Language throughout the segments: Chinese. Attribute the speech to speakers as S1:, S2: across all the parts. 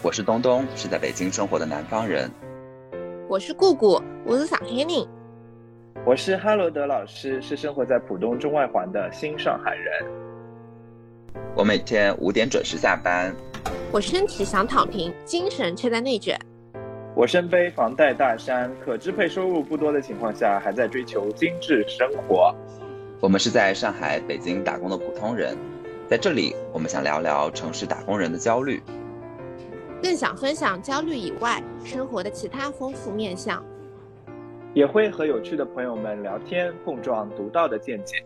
S1: 我是东东，是在北京生活的南方人。
S2: 我是姑姑，我是上海人。
S3: 我是哈罗德老师，是生活在浦东中外环的新上海人。
S1: 我每天五点准时下班。
S2: 我身体想躺平，精神却在内卷。
S3: 我身背房贷大山，可支配收入不多的情况下，还在追求精致生活。
S1: 我们是在上海、北京打工的普通人，在这里，我们想聊聊城市打工人的焦虑。
S2: 更想分享焦虑以外生活的其他丰富面相，
S3: 也会和有趣的朋友们聊天，碰撞独到的见解。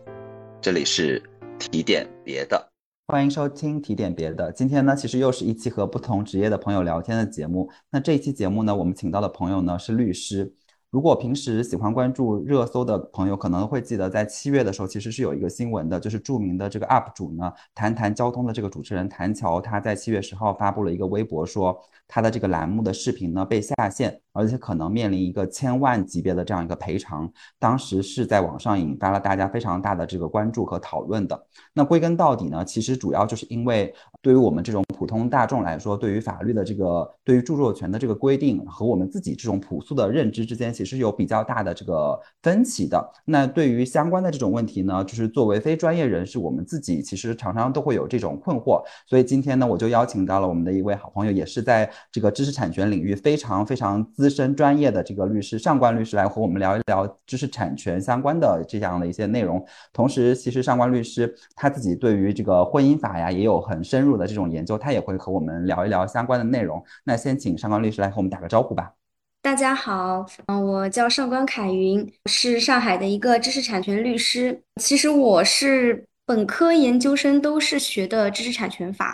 S1: 这里是提点别的，
S4: 欢迎收听提点别的。今天呢，其实又是一期和不同职业的朋友聊天的节目。那这一期节目呢，我们请到的朋友呢是律师。如果平时喜欢关注热搜的朋友，可能会记得在七月的时候，其实是有一个新闻的，就是著名的这个 UP 主呢，谈谈交通的这个主持人谭乔，他在七月十号发布了一个微博，说他的这个栏目的视频呢被下线。而且可能面临一个千万级别的这样一个赔偿，当时是在网上引发了大家非常大的这个关注和讨论的。那归根到底呢，其实主要就是因为对于我们这种普通大众来说，对于法律的这个对于著作权的这个规定和我们自己这种朴素的认知之间，其实有比较大的这个分歧的。那对于相关的这种问题呢，就是作为非专业人士，我们自己其实常常都会有这种困惑。所以今天呢，我就邀请到了我们的一位好朋友，也是在这个知识产权领域非常非常。资深专业的这个律师上官律师来和我们聊一聊知识产权相关的这样的一些内容。同时，其实上官律师他自己对于这个婚姻法呀也有很深入的这种研究，他也会和我们聊一聊相关的内容。那先请上官律师来和我们打个招呼吧。
S5: 大家好，嗯，我叫上官凯云，是上海的一个知识产权律师。其实我是本科、研究生都是学的知识产权法。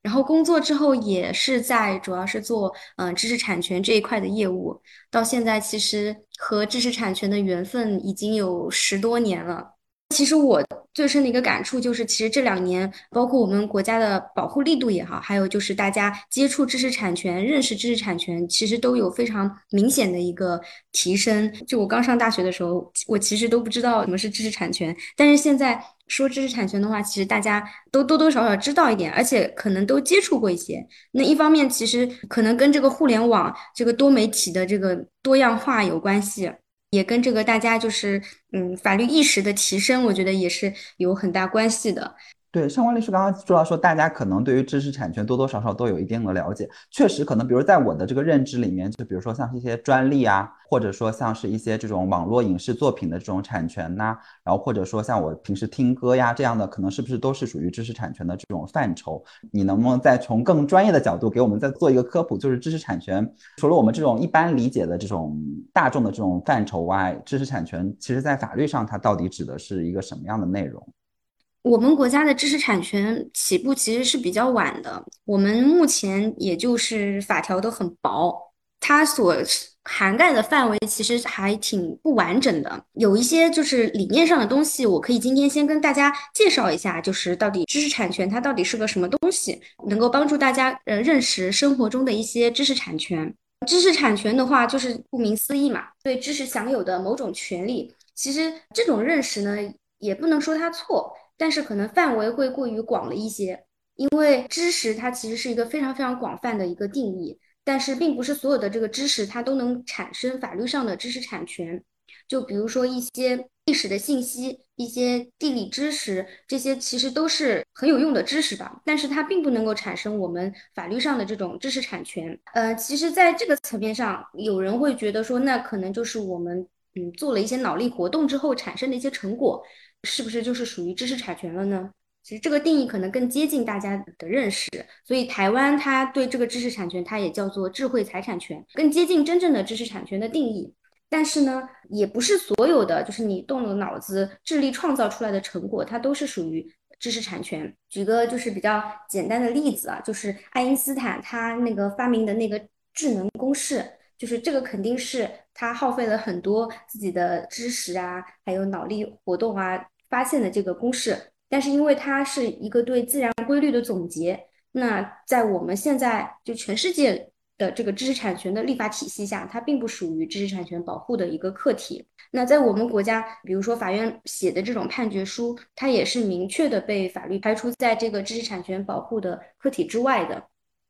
S5: 然后工作之后也是在，主要是做嗯知识产权这一块的业务。到现在其实和知识产权的缘分已经有十多年了。其实我最深的一个感触就是，其实这两年，包括我们国家的保护力度也好，还有就是大家接触知识产权、认识知识产权，其实都有非常明显的一个提升。就我刚上大学的时候，我其实都不知道什么是知识产权，但是现在说知识产权的话，其实大家都多多少少知道一点，而且可能都接触过一些。那一方面，其实可能跟这个互联网、这个多媒体的这个多样化有关系。也跟这个大家就是嗯法律意识的提升，我觉得也是有很大关系的。
S4: 对，上官律师刚刚说到说，大家可能对于知识产权多多少少都有一定的了解。确实，可能比如在我的这个认知里面，就比如说像一些专利啊，或者说像是一些这种网络影视作品的这种产权呐，然后或者说像我平时听歌呀这样的，可能是不是都是属于知识产权的这种范畴？你能不能再从更专业的角度给我们再做一个科普？就是知识产权除了我们这种一般理解的这种大众的这种范畴外，知识产权其实在法律上它到底指的是一个什么样的内容？
S5: 我们国家的知识产权起步其实是比较晚的，我们目前也就是法条都很薄，它所涵盖的范围其实还挺不完整的。有一些就是理念上的东西，我可以今天先跟大家介绍一下，就是到底知识产权它到底是个什么东西，能够帮助大家呃认识生活中的一些知识产权。知识产权的话，就是顾名思义嘛，对知识享有的某种权利。其实这种认识呢，也不能说它错。但是可能范围会过于广了一些，因为知识它其实是一个非常非常广泛的一个定义，但是并不是所有的这个知识它都能产生法律上的知识产权。就比如说一些历史的信息、一些地理知识，这些其实都是很有用的知识吧，但是它并不能够产生我们法律上的这种知识产权。呃，其实在这个层面上，有人会觉得说，那可能就是我们嗯做了一些脑力活动之后产生的一些成果。是不是就是属于知识产权了呢？其实这个定义可能更接近大家的认识，所以台湾它对这个知识产权，它也叫做智慧财产权，更接近真正的知识产权的定义。但是呢，也不是所有的就是你动了脑子、智力创造出来的成果，它都是属于知识产权。举个就是比较简单的例子啊，就是爱因斯坦他那个发明的那个智能公式，就是这个肯定是他耗费了很多自己的知识啊，还有脑力活动啊。发现的这个公式，但是因为它是一个对自然规律的总结，那在我们现在就全世界的这个知识产权的立法体系下，它并不属于知识产权保护的一个课题。那在我们国家，比如说法院写的这种判决书，它也是明确的被法律排除在这个知识产权保护的课题之外的。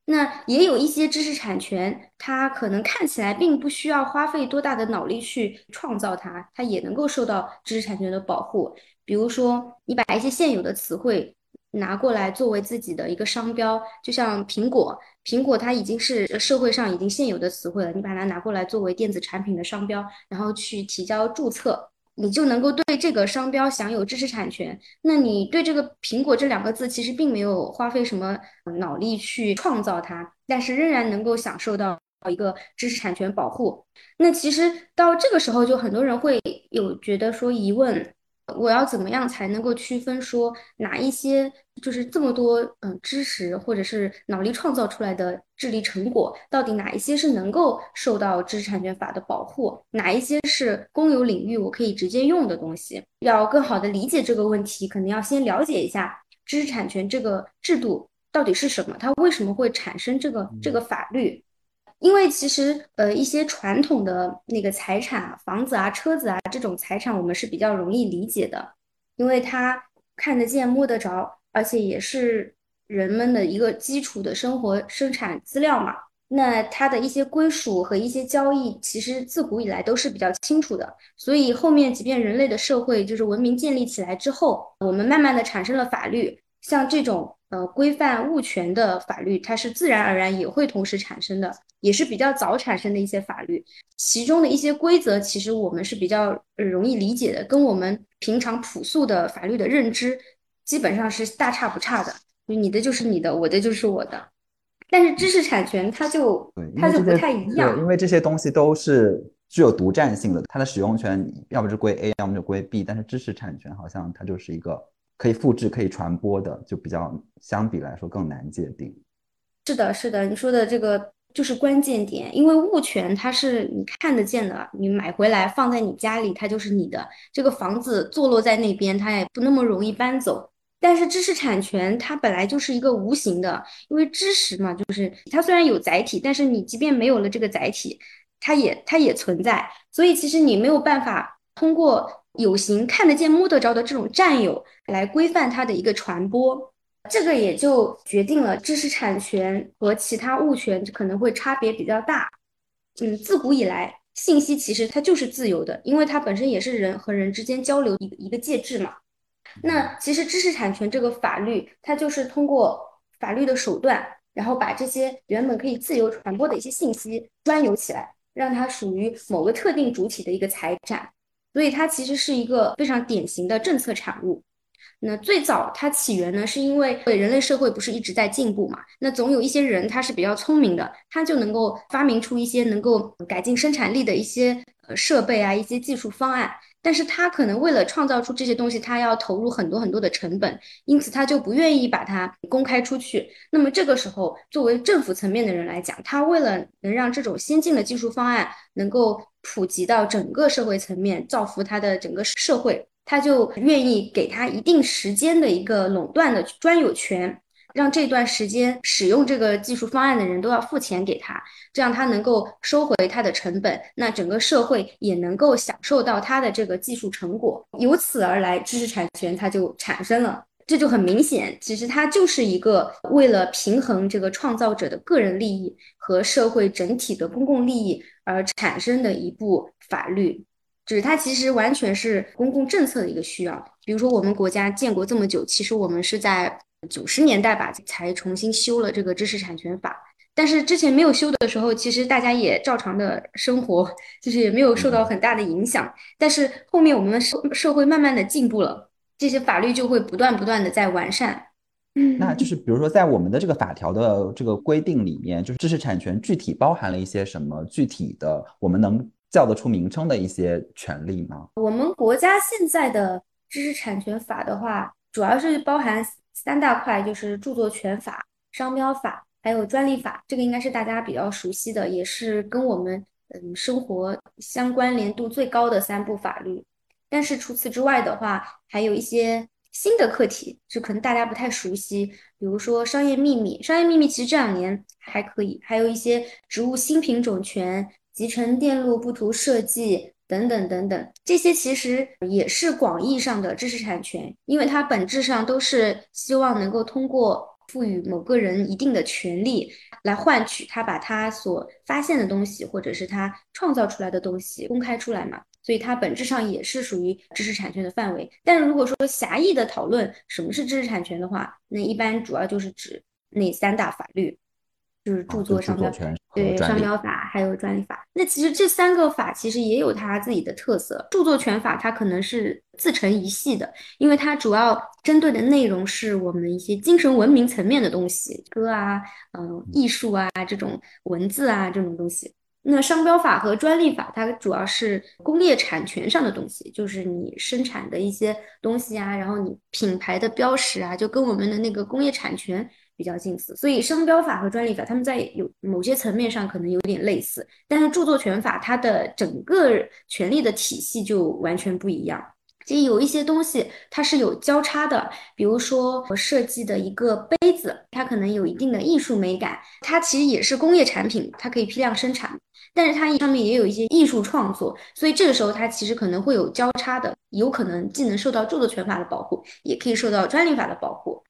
S5: 那也有一些知识产权，它可能看起来并不需要花费多大的脑力去创造它，它也能够受到知识产权的保护。比如说，你把一些现有的词汇拿过来作为自己的一个商标，就像苹果，苹果它已经是社会上已经现有的词汇了，你把它拿过来作为电子产品的商标，然后去提交注册。你就能够对这个商标享有知识产权。那你对这个“苹果”这两个字其实并没有花费什么脑力去创造它，但是仍然能够享受到一个知识产权保护。那其实到这个时候，就很多人会有觉得说疑问。我要怎么样才能够区分说哪一些就是这么多嗯知识或者是脑力创造出来的智力成果，到底哪一些是能够受到知识产权法的保护，哪一些是公有领域我可以直接用的东西？要更好的理解这个问题，可能要先了解一下知识产权这个制度到底是什么，它为什么会产生这个这个法律？因为其实，呃，一些传统的那个财产，房子啊、车子啊这种财产，我们是比较容易理解的，因为它看得见、摸得着，而且也是人们的一个基础的生活生产资料嘛。那它的一些归属和一些交易，其实自古以来都是比较清楚的。所以后面，即便人类的社会就是文明建立起来之后，我们慢慢的产生了法律，像这种呃规范物权的法律，它是自然而然也会同时产生的。也是比较早产生的一些法律，其中的一些规则，其实我们是比较容易理解的，跟我们平常朴素的法律的认知基本上是大差不差的。就你的就是你的，我的就是我的。但是知识产权它就它就不太一样，
S4: 因为这些东西都是具有独占性的，它的使用权要么就归 A，要么就归 B。但是知识产权好像它就是一个可以复制、可以传播的，就比较相比来说更难界定。
S5: 是的，是的，你说的这个。就是关键点，因为物权它是你看得见的，你买回来放在你家里，它就是你的。这个房子坐落在那边，它也不那么容易搬走。但是知识产权它本来就是一个无形的，因为知识嘛，就是它虽然有载体，但是你即便没有了这个载体，它也它也存在。所以其实你没有办法通过有形看得见摸得着的这种占有来规范它的一个传播。这个也就决定了知识产权和其他物权可能会差别比较大。嗯，自古以来，信息其实它就是自由的，因为它本身也是人和人之间交流一一个介质嘛。那其实知识产权这个法律，它就是通过法律的手段，然后把这些原本可以自由传播的一些信息专有起来，让它属于某个特定主体的一个财产。所以它其实是一个非常典型的政策产物。那最早它起源呢，是因为人类社会不是一直在进步嘛？那总有一些人他是比较聪明的，他就能够发明出一些能够改进生产力的一些呃设备啊，一些技术方案。但是他可能为了创造出这些东西，他要投入很多很多的成本，因此他就不愿意把它公开出去。那么这个时候，作为政府层面的人来讲，他为了能让这种先进的技术方案能够普及到整个社会层面，造福他的整个社会。他就愿意给他一定时间的一个垄断的专有权，让这段时间使用这个技术方案的人都要付钱给他，这样他能够收回他的成本，那整个社会也能够享受到他的这个技术成果，由此而来，知识产权它就产生了，这就很明显，其实它就是一个为了平衡这个创造者的个人利益和社会整体的公共利益而产生的一部法律。就是它其实完全是公共政策的一个需要。比如说，我们国家建国这么久，其实我们是在九十年代吧才重新修了这个知识产权法。但是之前没有修的时候，其实大家也照常的生活，就是也没有受到很大的影响。但是后面我们社社会慢慢的进步了，这些法律就会不断不断的在完善。
S4: 嗯，那就是比如说在我们的这个法条的这个规定里面，就是知识产权具体包含了一些什么具体的，我们能。叫得出名称的一些权利吗？
S5: 我们国家现在的知识产权法的话，主要是包含三大块，就是著作权法、商标法，还有专利法。这个应该是大家比较熟悉的，也是跟我们嗯生活相关联度最高的三部法律。但是除此之外的话，还有一些新的课题，就可能大家不太熟悉，比如说商业秘密。商业秘密其实这两年还可以，还有一些植物新品种权。集成电路布图设计等等等等，这些其实也是广义上的知识产权，因为它本质上都是希望能够通过赋予某个人一定的权利，来换取他把他所发现的东西，或者是他创造出来的东西公开出来嘛。所以它本质上也是属于知识产权的范围。但是如果说狭义的讨论什么是知识产权的话，那一般主要就是指那三大法律，就是著作、商标
S4: 权、
S5: 对商标法还有专利法。那其实这三个法其实也有它自己的特色。著作权法它可能是自成一系的，因为它主要针对的内容是我们一些精神文明层面的东西，歌啊、嗯、艺术啊这种文字啊这种东西。那商标法和专利法，它主要是工业产权上的东西，就是你生产的一些东西啊，然后你品牌的标识啊，就跟我们的那个工业产权比较近似。所以商标法和专利法，他们在有某些层面上可能有点类似，但是著作权法它的整个权利的体系就完全不一样。其实有一些东西它是有交叉的，比如说我设计的一个杯子，它可能有一定的艺术美感，它其实也是工业产品，它可以批量生产。但是它上面也有一些艺术创作，所以这个时候它其实可能会有交叉的，有可能既能受到著作权法的保护，也可以受到专利法的保护。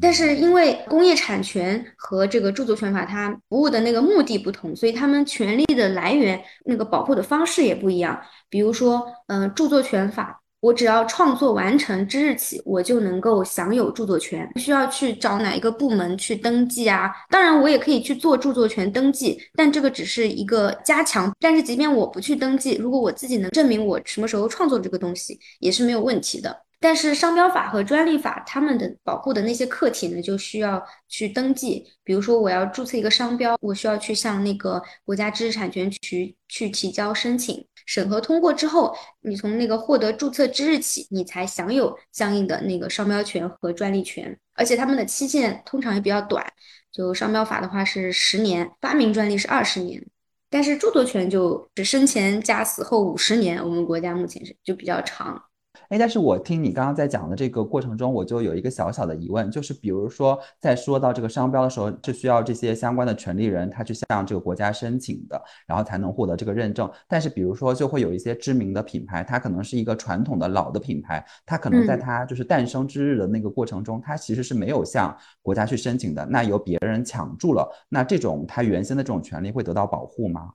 S5: 但是因为工业产权和这个著作权法它服务的那个目的不同，所以他们权利的来源那个保护的方式也不一样。比如说，嗯，著作权法。我只要创作完成之日起，我就能够享有著作权，不需要去找哪一个部门去登记啊。当然，我也可以去做著作权登记，但这个只是一个加强。但是，即便我不去登记，如果我自己能证明我什么时候创作这个东西，也是没有问题的。但是，商标法和专利法他们的保护的那些客体呢，就需要去登记。比如说，我要注册一个商标，我需要去向那个国家知识产权局去提交申请。审核通过之后，你从那个获得注册之日起，你才享有相应的那个商标权和专利权，而且他们的期限通常也比较短。就商标法的话是十年，发明专利是二十年，但是著作权就是生前加死后五十年，我们国家目前是就比较长。
S4: 哎，但是我听你刚刚在讲的这个过程中，我就有一个小小的疑问，就是比如说在说到这个商标的时候，是需要这些相关的权利人他去向这个国家申请的，然后才能获得这个认证。但是比如说就会有一些知名的品牌，它可能是一个传统的老的品牌，它可能在它就是诞生之日的那个过程中，它其实是没有向国家去申请的，那由别人抢注了，那这种它原先的这种权利会得到保护吗？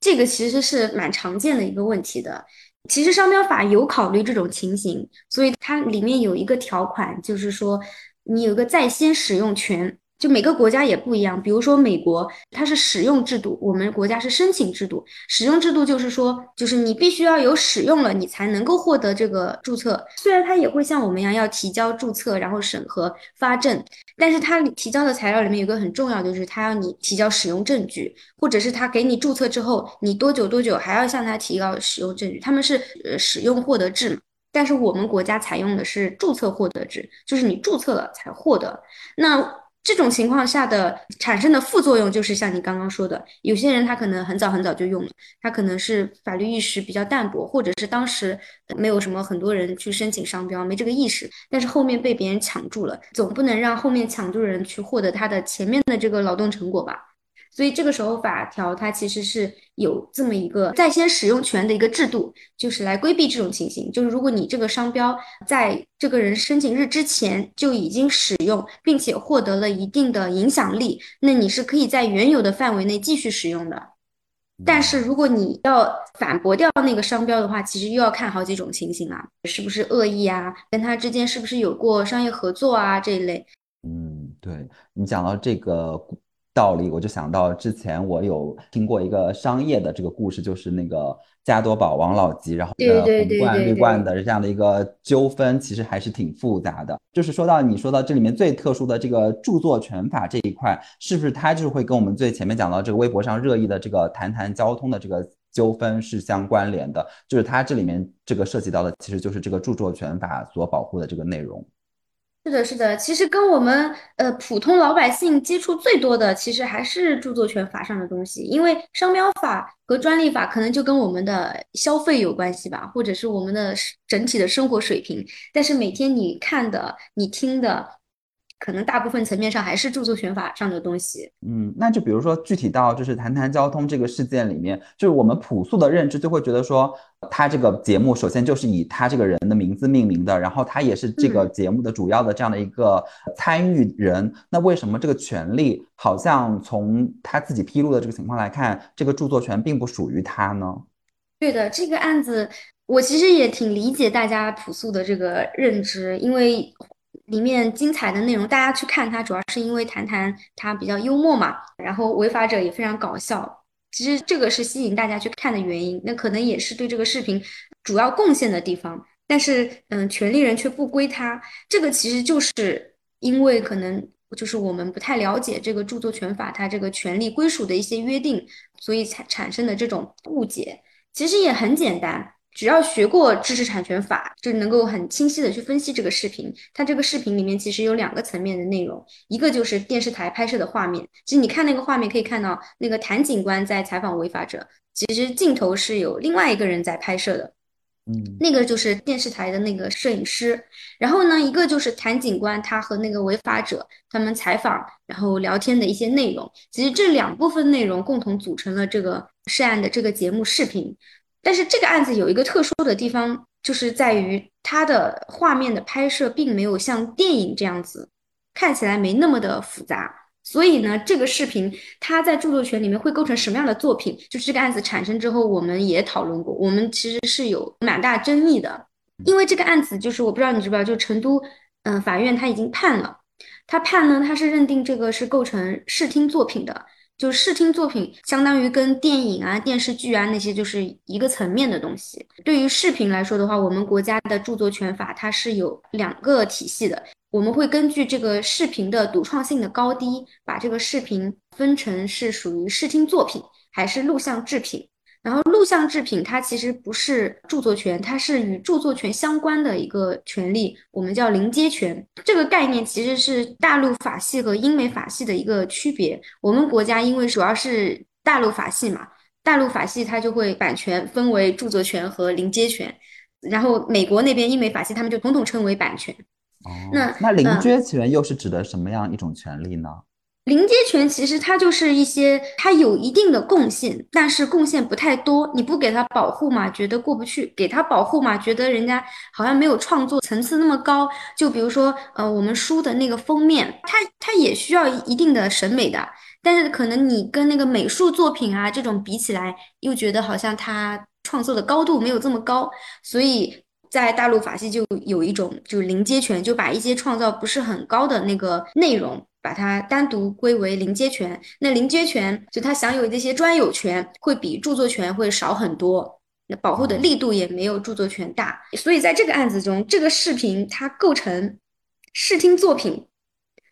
S5: 这个其实是蛮常见的一个问题的。其实商标法有考虑这种情形，所以它里面有一个条款，就是说你有个在先使用权。就每个国家也不一样，比如说美国，它是使用制度，我们国家是申请制度。使用制度就是说，就是你必须要有使用了，你才能够获得这个注册。虽然它也会像我们一样要提交注册，然后审核发证，但是它提交的材料里面有个很重要，就是它要你提交使用证据，或者是他给你注册之后，你多久多久还要向他提交使用证据。他们是呃使用获得制嘛，但是我们国家采用的是注册获得制，就是你注册了才获得。那这种情况下的产生的副作用，就是像你刚刚说的，有些人他可能很早很早就用了，他可能是法律意识比较淡薄，或者是当时没有什么很多人去申请商标，没这个意识，但是后面被别人抢注了，总不能让后面抢注人去获得他的前面的这个劳动成果吧。所以这个时候法条它其实是有这么一个在先使用权的一个制度，就是来规避这种情形。就是如果你这个商标在这个人申请日之前就已经使用，并且获得了一定的影响力，那你是可以在原有的范围内继续使用的。但是如果你要反驳掉那个商标的话，其实又要看好几种情形啊，是不是恶意啊，跟他之间是不是有过商业合作啊这一类。
S4: 嗯，对你讲到这个。道理，我就想到之前我有听过一个商业的这个故事，就是那个加多宝王老吉，然后
S5: 的
S4: 红罐绿罐的这样的一个纠纷，其实还是挺复杂的。就是说到你说到这里面最特殊的这个著作权法这一块，是不是它就是会跟我们最前面讲到这个微博上热议的这个谈谈交通的这个纠纷是相关联的？就是它这里面这个涉及到的，其实就是这个著作权法所保护的这个内容。
S5: 是的，是的，其实跟我们呃普通老百姓接触最多的，其实还是著作权法上的东西。因为商标法和专利法可能就跟我们的消费有关系吧，或者是我们的整体的生活水平。但是每天你看的、你听的，可能大部分层面上还是著作权法上的东西。
S4: 嗯，那就比如说具体到就是谈谈交通这个事件里面，就是我们朴素的认知就会觉得说，他这个节目首先就是以他这个人的名字命名的，然后他也是这个节目的主要的这样的一个参与人。那为什么这个权利好像从他自己披露的这个情况来看，这个著作权并不属于他呢？
S5: 对的，这个案子我其实也挺理解大家朴素的这个认知，因为。里面精彩的内容，大家去看它，主要是因为谈谈它比较幽默嘛，然后违法者也非常搞笑。其实这个是吸引大家去看的原因，那可能也是对这个视频主要贡献的地方。但是，嗯，权利人却不归他，这个其实就是因为可能就是我们不太了解这个著作权法它这个权利归属的一些约定，所以才产生的这种误解。其实也很简单。只要学过知识产权法，就能够很清晰的去分析这个视频。它这个视频里面其实有两个层面的内容，一个就是电视台拍摄的画面。其实你看那个画面，可以看到那个谭警官在采访违法者，其实镜头是有另外一个人在拍摄的，
S4: 嗯，
S5: 那个就是电视台的那个摄影师。然后呢，一个就是谭警官他和那个违法者他们采访然后聊天的一些内容。其实这两部分内容共同组成了这个涉案的这个节目视频。但是这个案子有一个特殊的地方，就是在于它的画面的拍摄并没有像电影这样子，看起来没那么的复杂。所以呢，这个视频它在著作权里面会构成什么样的作品？就是这个案子产生之后，我们也讨论过，我们其实是有蛮大争议的。因为这个案子就是我不知道你知不知道，就成都嗯法院他已经判了，他判呢他是认定这个是构成视听作品的。就视听作品，相当于跟电影啊、电视剧啊那些就是一个层面的东西。对于视频来说的话，我们国家的著作权法它是有两个体系的，我们会根据这个视频的独创性的高低，把这个视频分成是属于视听作品还是录像制品。然后录像制品它其实不是著作权，它是与著作权相关的一个权利，我们叫临接权。这个概念其实是大陆法系和英美法系的一个区别。我们国家因为主要是大陆法系嘛，大陆法系它就会版权分为著作权和临接权，然后美国那边英美法系他们就统统称为版权。
S4: 哦，
S5: 那
S4: 那临接权又是指的什么样一种权利呢？
S5: 临接权其实它就是一些它有一定的贡献，但是贡献不太多。你不给它保护嘛，觉得过不去；给它保护嘛，觉得人家好像没有创作层次那么高。就比如说，呃，我们书的那个封面，它它也需要一定的审美的，但是可能你跟那个美术作品啊这种比起来，又觉得好像它创作的高度没有这么高。所以在大陆法系就有一种就是临接权，就把一些创造不是很高的那个内容。把它单独归为临接权，那临接权就它享有这些专有权，会比著作权会少很多，那保护的力度也没有著作权大。所以在这个案子中，这个视频它构成视听作品，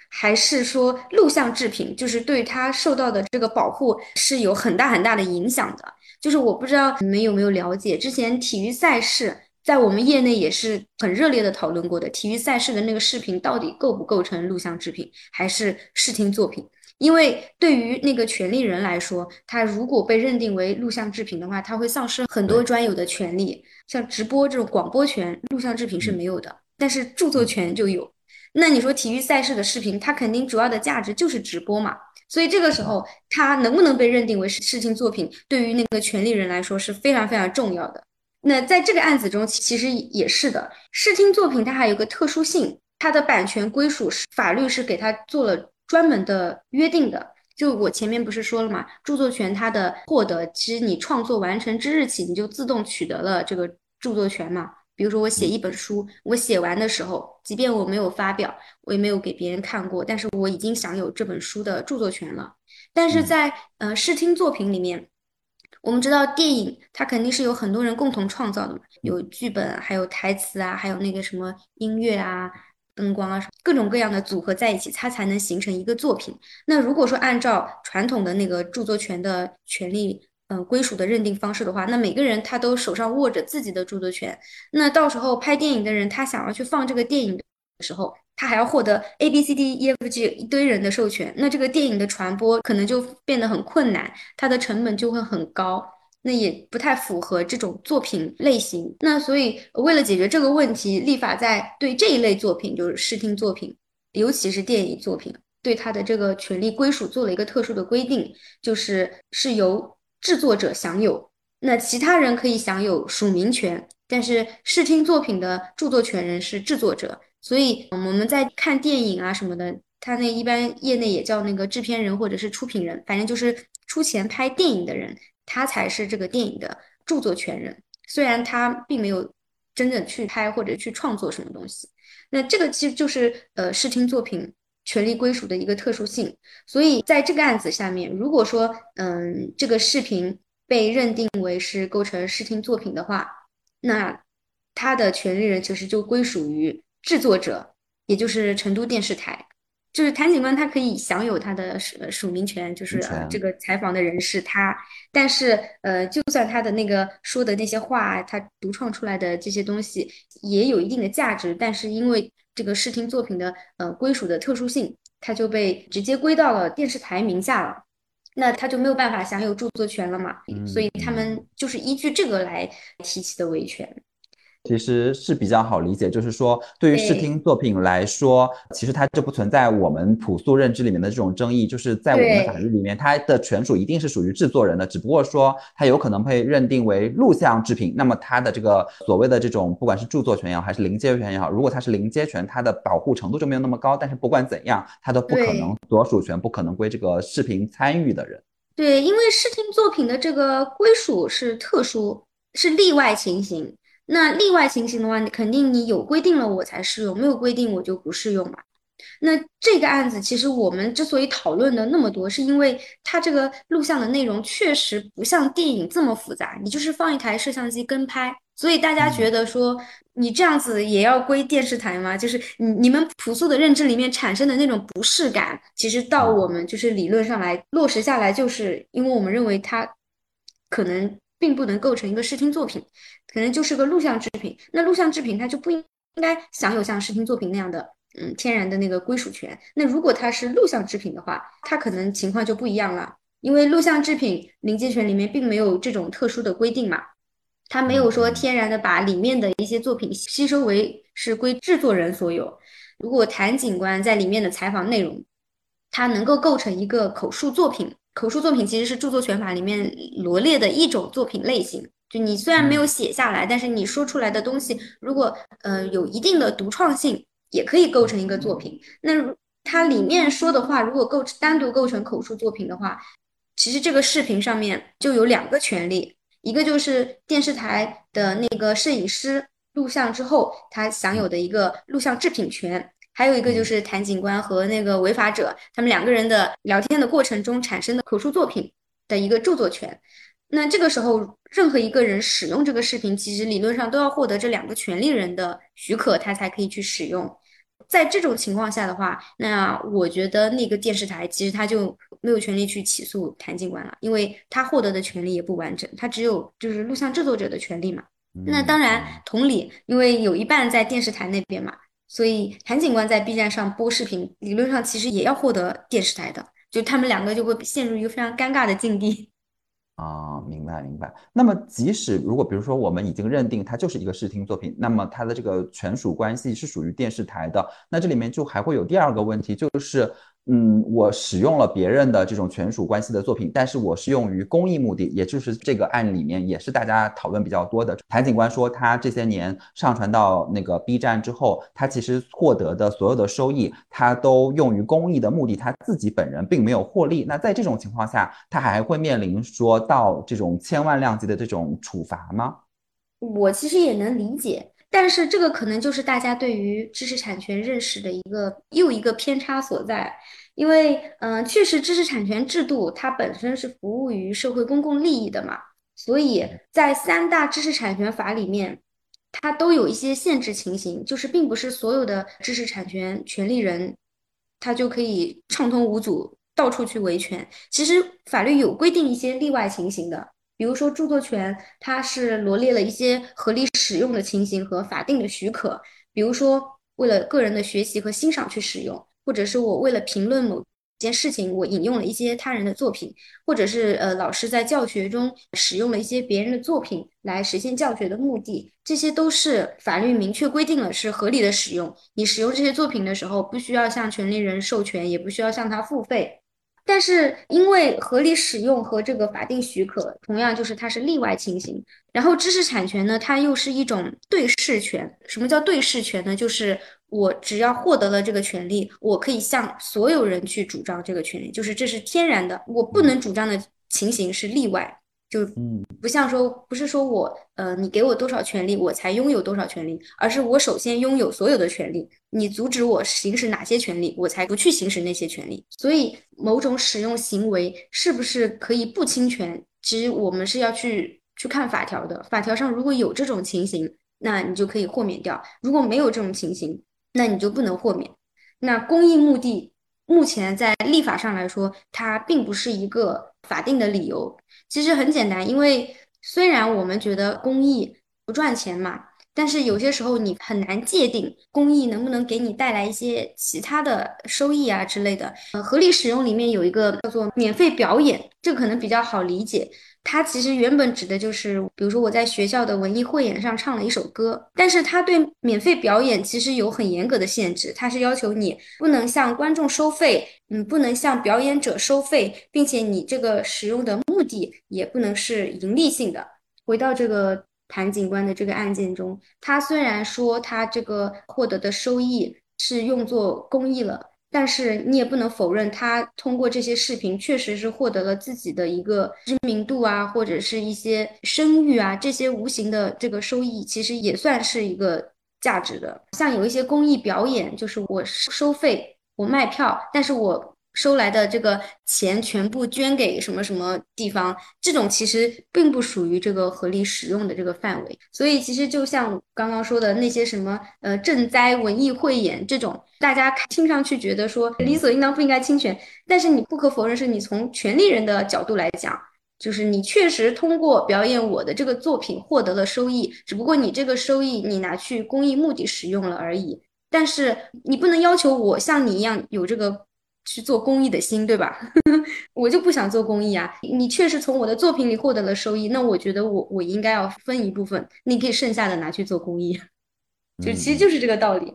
S5: 还是说录像制品，就是对它受到的这个保护是有很大很大的影响的。就是我不知道你们有没有了解，之前体育赛事。在我们业内也是很热烈的讨论过的，体育赛事的那个视频到底构不构成录像制品，还是视听作品？因为对于那个权利人来说，他如果被认定为录像制品的话，他会丧失很多专有的权利，像直播这种广播权，录像制品是没有的，但是著作权就有。那你说体育赛事的视频，它肯定主要的价值就是直播嘛，所以这个时候它能不能被认定为视听作品，对于那个权利人来说是非常非常重要的。那在这个案子中，其实也是的。视听作品它还有个特殊性，它的版权归属是法律是给它做了专门的约定的。就我前面不是说了嘛，著作权它的获得，其实你创作完成之日起，你就自动取得了这个著作权嘛。比如说我写一本书，我写完的时候，即便我没有发表，我也没有给别人看过，但是我已经享有这本书的著作权了。但是在呃视听作品里面。我们知道电影它肯定是有很多人共同创造的嘛，有剧本，还有台词啊，还有那个什么音乐啊、灯光啊，各种各样的组合在一起，它才能形成一个作品。那如果说按照传统的那个著作权的权利，嗯，归属的认定方式的话，那每个人他都手上握着自己的著作权，那到时候拍电影的人他想要去放这个电影的时候。他还要获得 A B C D E F G 一堆人的授权，那这个电影的传播可能就变得很困难，它的成本就会很高，那也不太符合这种作品类型。那所以为了解决这个问题，立法在对这一类作品，就是视听作品尤其是电影作品，对它的这个权利归属做了一个特殊的规定，就是是由制作者享有，那其他人可以享有署名权，但是视听作品的著作权人是制作者。所以我们在看电影啊什么的，他那一般业内也叫那个制片人或者是出品人，反正就是出钱拍电影的人，他才是这个电影的著作权人。虽然他并没有真正去拍或者去创作什么东西，那这个其实就是呃视听作品权利归属的一个特殊性。所以在这个案子下面，如果说嗯这个视频被认定为是构成视听作品的话，那他的权利人其实就归属于制作者，也就是成都电视台。就是谭警官，他可以享有他的署署名权，就是这个采访的人是他。但是，呃，就算他的那个说的那些话，他独创出来的这些东西也有一定的价值，但是因为这个视听作品的呃归属的特殊性，他就被直接归到了电视台名下了，那他就没有办法享有著作权了嘛？所以他们就是依据这个来提起的维权。
S4: 其实是比较好理解，就是说，对于视听作品来说，其实它就不存在我们朴素认知里面的这种争议，就是在我们的法律里面，它的权属一定是属于制作人的，只不过说它有可能被认定为录像制品，那么它的这个所谓的这种不管是著作权也好，还是临接权也好，如果它是临接权，它的保护程度就没有那么高，但是不管怎样，它都不可能所属权不可能归这个视频参与的人。
S5: 对，因为视听作品的这个归属是特殊，是例外情形。那例外情形的话，你肯定你有规定了我才适用，没有规定我就不适用嘛。那这个案子其实我们之所以讨论的那么多，是因为它这个录像的内容确实不像电影这么复杂，你就是放一台摄像机跟拍，所以大家觉得说你这样子也要归电视台吗？就是你你们朴素的认知里面产生的那种不适感，其实到我们就是理论上来落实下来，就是因为我们认为它可能。并不能构成一个视听作品，可能就是个录像制品。那录像制品它就不应应该享有像视听作品那样的嗯天然的那个归属权。那如果它是录像制品的话，它可能情况就不一样了，因为录像制品临界权里面并没有这种特殊的规定嘛，它没有说天然的把里面的一些作品吸收为是归制作人所有。如果谭警官在里面的采访内容，它能够构成一个口述作品。口述作品其实是著作权法里面罗列的一种作品类型。就你虽然没有写下来，但是你说出来的东西，如果呃有一定的独创性，也可以构成一个作品。那它里面说的话，如果构单独构成口述作品的话，其实这个视频上面就有两个权利，一个就是电视台的那个摄影师录像之后，他享有的一个录像制品权。还有一个就是谭警官和那个违法者他们两个人的聊天的过程中产生的口述作品的一个著作权。那这个时候，任何一个人使用这个视频，其实理论上都要获得这两个权利人的许可，他才可以去使用。在这种情况下的话，那我觉得那个电视台其实他就没有权利去起诉谭警官了，因为他获得的权利也不完整，他只有就是录像制作者的权利嘛。那当然，同理，因为有一半在电视台那边嘛。所以谭警官在 B 站上播视频，理论上其实也要获得电视台的，就他们两个就会陷入一个非常尴尬的境地。
S4: 啊，明白明白。那么即使如果比如说我们已经认定它就是一个视听作品，那么它的这个权属关系是属于电视台的，那这里面就还会有第二个问题，就是。嗯，我使用了别人的这种权属关系的作品，但是我是用于公益目的，也就是这个案里面也是大家讨论比较多的。谭警官说，他这些年上传到那个 B 站之后，他其实获得的所有的收益，他都用于公益的目的，他自己本人并没有获利。那在这种情况下，他还会面临说到这种千万量级的这种处罚吗？
S5: 我其实也能理解，但是这个可能就是大家对于知识产权认识的一个又一个偏差所在。因为，嗯，确实，知识产权制度它本身是服务于社会公共利益的嘛，所以在三大知识产权法里面，它都有一些限制情形，就是并不是所有的知识产权权利人，他就可以畅通无阻到处去维权。其实法律有规定一些例外情形的，比如说著作权，它是罗列了一些合理使用的情形和法定的许可，比如说为了个人的学习和欣赏去使用。或者是我为了评论某件事情，我引用了一些他人的作品，或者是呃老师在教学中使用了一些别人的作品来实现教学的目的，这些都是法律明确规定了是合理的使用。你使用这些作品的时候，不需要向权利人授权，也不需要向他付费。但是因为合理使用和这个法定许可，同样就是它是例外情形。然后知识产权呢，它又是一种对事权。什么叫对事权呢？就是我只要获得了这个权利，我可以向所有人去主张这个权利，就是这是天然的。我不能主张的情形是例外。就不像说，不是说我，呃，你给我多少权利，我才拥有多少权利，而是我首先拥有所有的权利，你阻止我行使哪些权利，我才不去行使那些权利。所以，某种使用行为是不是可以不侵权，其实我们是要去去看法条的。法条上如果有这种情形，那你就可以豁免掉；如果没有这种情形，那你就不能豁免。那公益目的目前在立法上来说，它并不是一个法定的理由。其实很简单，因为虽然我们觉得公益不赚钱嘛，但是有些时候你很难界定公益能不能给你带来一些其他的收益啊之类的。呃，合理使用里面有一个叫做免费表演，这可能比较好理解。它其实原本指的就是，比如说我在学校的文艺汇演上唱了一首歌，但是它对免费表演其实有很严格的限制，它是要求你不能向观众收费，嗯，不能向表演者收费，并且你这个使用的目的也不能是盈利性的。回到这个谭警官的这个案件中，他虽然说他这个获得的收益是用作公益了。但是你也不能否认，他通过这些视频确实是获得了自己的一个知名度啊，或者是一些声誉啊，这些无形的这个收益，其实也算是一个价值的。像有一些公益表演，就是我收费，我卖票，但是我。收来的这个钱全部捐给什么什么地方？这种其实并不属于这个合理使用的这个范围。所以其实就像刚刚说的那些什么呃赈灾、文艺汇演这种，大家听上去觉得说理所应当不应该侵权，但是你不可否认是你从权利人的角度来讲，就是你确实通过表演我的这个作品获得了收益，只不过你这个收益你拿去公益目的使用了而已。但是你不能要求我像你一样有这个。去做公益的心，对吧？我就不想做公益啊！你确实从我的作品里获得了收益，那我觉得我我应该要分一部分，你可以剩下的拿去做公益，就其实就是这个道理。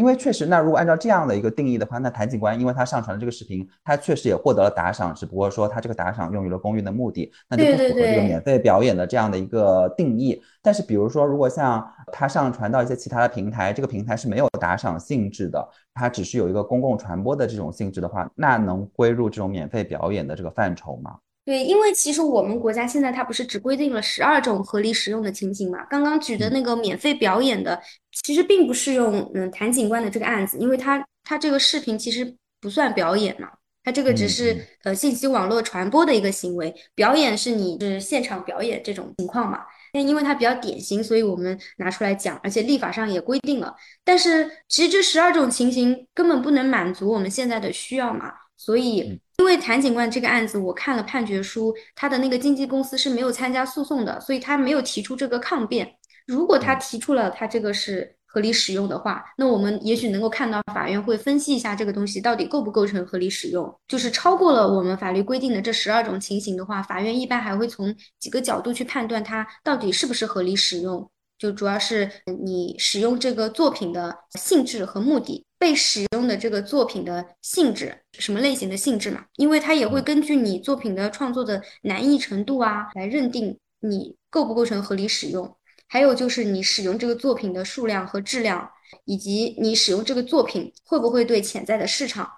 S4: 因为确实，那如果按照这样的一个定义的话，那谭警官因为他上传了这个视频，他确实也获得了打赏，只不过说他这个打赏用于了公益的目的，那就不符合这个免费表演的这样的一个定义。但是，比如说，如果像他上传到一些其他的平台，这个平台是没有打赏性质的，它只是有一个公共传播的这种性质的话，那能归入这种免费表演的这个范畴吗？
S5: 对，因为其实我们国家现在它不是只规定了十二种合理使用的情形嘛？刚刚举的那个免费表演的。其实并不适用，嗯，谭警官的这个案子，因为他他这个视频其实不算表演嘛，他这个只是呃信息网络传播的一个行为，表演是你是现场表演这种情况嘛。但因为它比较典型，所以我们拿出来讲，而且立法上也规定了。但是其实这十二种情形根本不能满足我们现在的需要嘛，所以因为谭警官这个案子，我看了判决书，他的那个经纪公司是没有参加诉讼的，所以他没有提出这个抗辩。如果他提出了他这个是合理使用的话，那我们也许能够看到法院会分析一下这个东西到底构不构成合理使用。就是超过了我们法律规定的这十二种情形的话，法院一般还会从几个角度去判断它到底是不是合理使用。就主要是你使用这个作品的性质和目的，被使用的这个作品的性质，什么类型的性质嘛？因为它也会根据你作品的创作的难易程度啊，来认定你构不构成合理使用。还有就是你使用这个作品的数量和质量，以及你使用这个作品会不会对潜在的市场，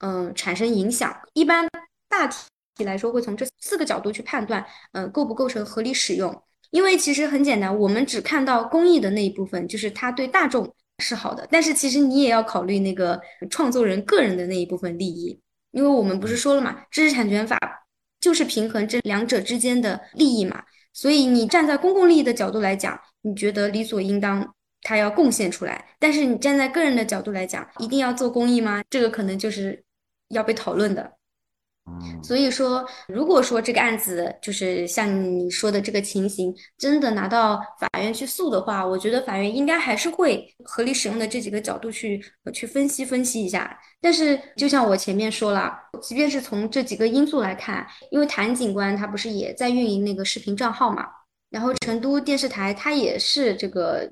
S5: 嗯，产生影响。一般大体来说会从这四个角度去判断，嗯，构不构成合理使用。因为其实很简单，我们只看到公益的那一部分，就是它对大众是好的。但是其实你也要考虑那个创作人个人的那一部分利益，因为我们不是说了嘛，知识产权法就是平衡这两者之间的利益嘛。所以你站在公共利益的角度来讲，你觉得理所应当他要贡献出来。但是你站在个人的角度来讲，一定要做公益吗？这个可能就是要被讨论的。所以说，如果说这个案子就是像你说的这个情形，真的拿到法院去诉的话，我觉得法院应该还是会合理使用的这几个角度去去分析分析一下。但是，就像我前面说了，即便是从这几个因素来看，因为谭警官他不是也在运营那个视频账号嘛，然后成都电视台他也是这个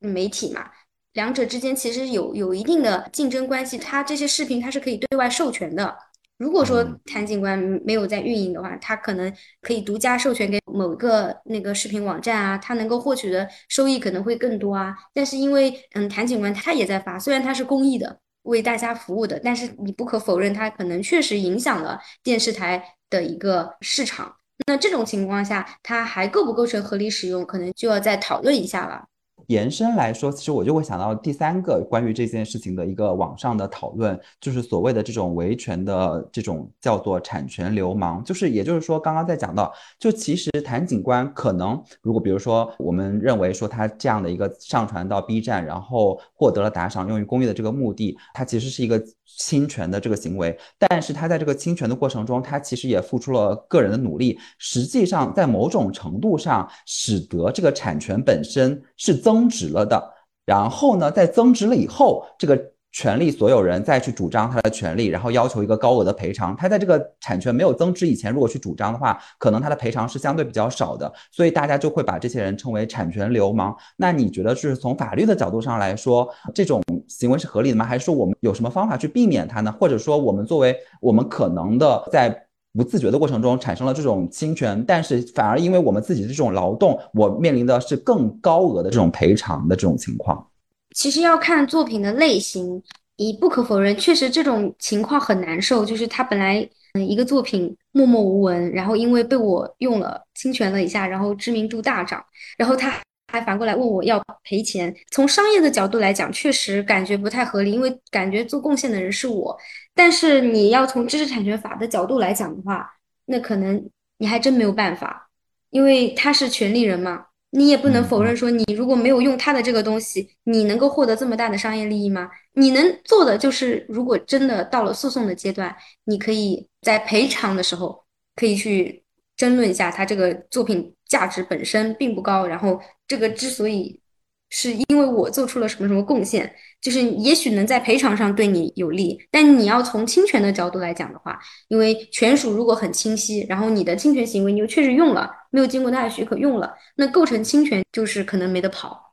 S5: 媒体嘛，两者之间其实有有一定的竞争关系，它这些视频它是可以对外授权的。如果说谭警官没有在运营的话，他可能可以独家授权给某个那个视频网站啊，他能够获取的收益可能会更多啊。但是因为嗯，谭警官他也在发，虽然他是公益的，为大家服务的，但是你不可否认，他可能确实影响了电视台的一个市场。那这种情况下，他还构不构成合理使用，可能就要再讨论一下了。
S4: 延伸来说，其实我就会想到第三个关于这件事情的一个网上的讨论，就是所谓的这种维权的这种叫做产权流氓，就是也就是说，刚刚在讲到，就其实谭警官可能，如果比如说我们认为说他这样的一个上传到 B 站，然后获得了打赏，用于公益的这个目的，他其实是一个侵权的这个行为，但是他在这个侵权的过程中，他其实也付出了个人的努力，实际上在某种程度上，使得这个产权本身是增。值了的，然后呢，在增值了以后，这个权利所有人再去主张他的权利，然后要求一个高额的赔偿。他在这个产权没有增值以前，如果去主张的话，可能他的赔偿是相对比较少的，所以大家就会把这些人称为产权流氓。那你觉得是从法律的角度上来说，这种行为是合理的吗？还是说我们有什么方法去避免它呢？或者说，我们作为我们可能的在。不自觉的过程中产生了这种侵权，但是反而因为我们自己的这种劳动，我面临的是更高额的这种赔偿的这种情况。
S5: 其实要看作品的类型，你不可否认，确实这种情况很难受。就是他本来嗯一个作品默默无闻，然后因为被我用了侵权了一下，然后知名度大涨，然后他还反过来问我要赔钱。从商业的角度来讲，确实感觉不太合理，因为感觉做贡献的人是我。但是你要从知识产权法的角度来讲的话，那可能你还真没有办法，因为他是权利人嘛，你也不能否认说你如果没有用他的这个东西，你能够获得这么大的商业利益吗？你能做的就是，如果真的到了诉讼的阶段，你可以在赔偿的时候可以去争论一下，他这个作品价值本身并不高，然后这个之所以。是因为我做出了什么什么贡献，就是也许能在赔偿上对你有利，但你要从侵权的角度来讲的话，因为权属如果很清晰，然后你的侵权行为你又确实用了，没有经过他的许可用了，那构成侵权就是可能没得跑。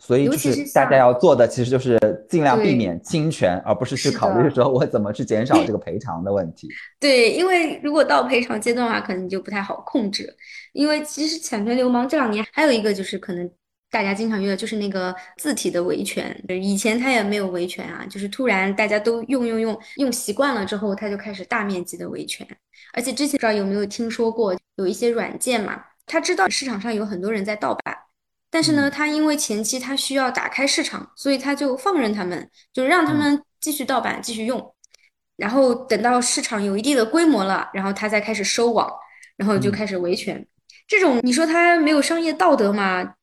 S4: 所以就是大家要做的其实就是尽量避免侵权，而不是去考虑说我怎么去减少这个赔偿的问题。
S5: 对，因为如果到赔偿阶段的话，可能就不太好控制，因为其实产权流氓这两年还有一个就是可能。大家经常用的就是那个字体的维权，以前它也没有维权啊，就是突然大家都用用用用习惯了之后，它就开始大面积的维权。而且之前不知道有没有听说过，有一些软件嘛，他知道市场上有很多人在盗版，但是呢，他因为前期他需要打开市场，所以他就放任他们，就让他们继续盗版继续用，然后等到市场有一定的规模了，然后他再开始收网，然后就开始维权。这种你说他没有商业道德吗？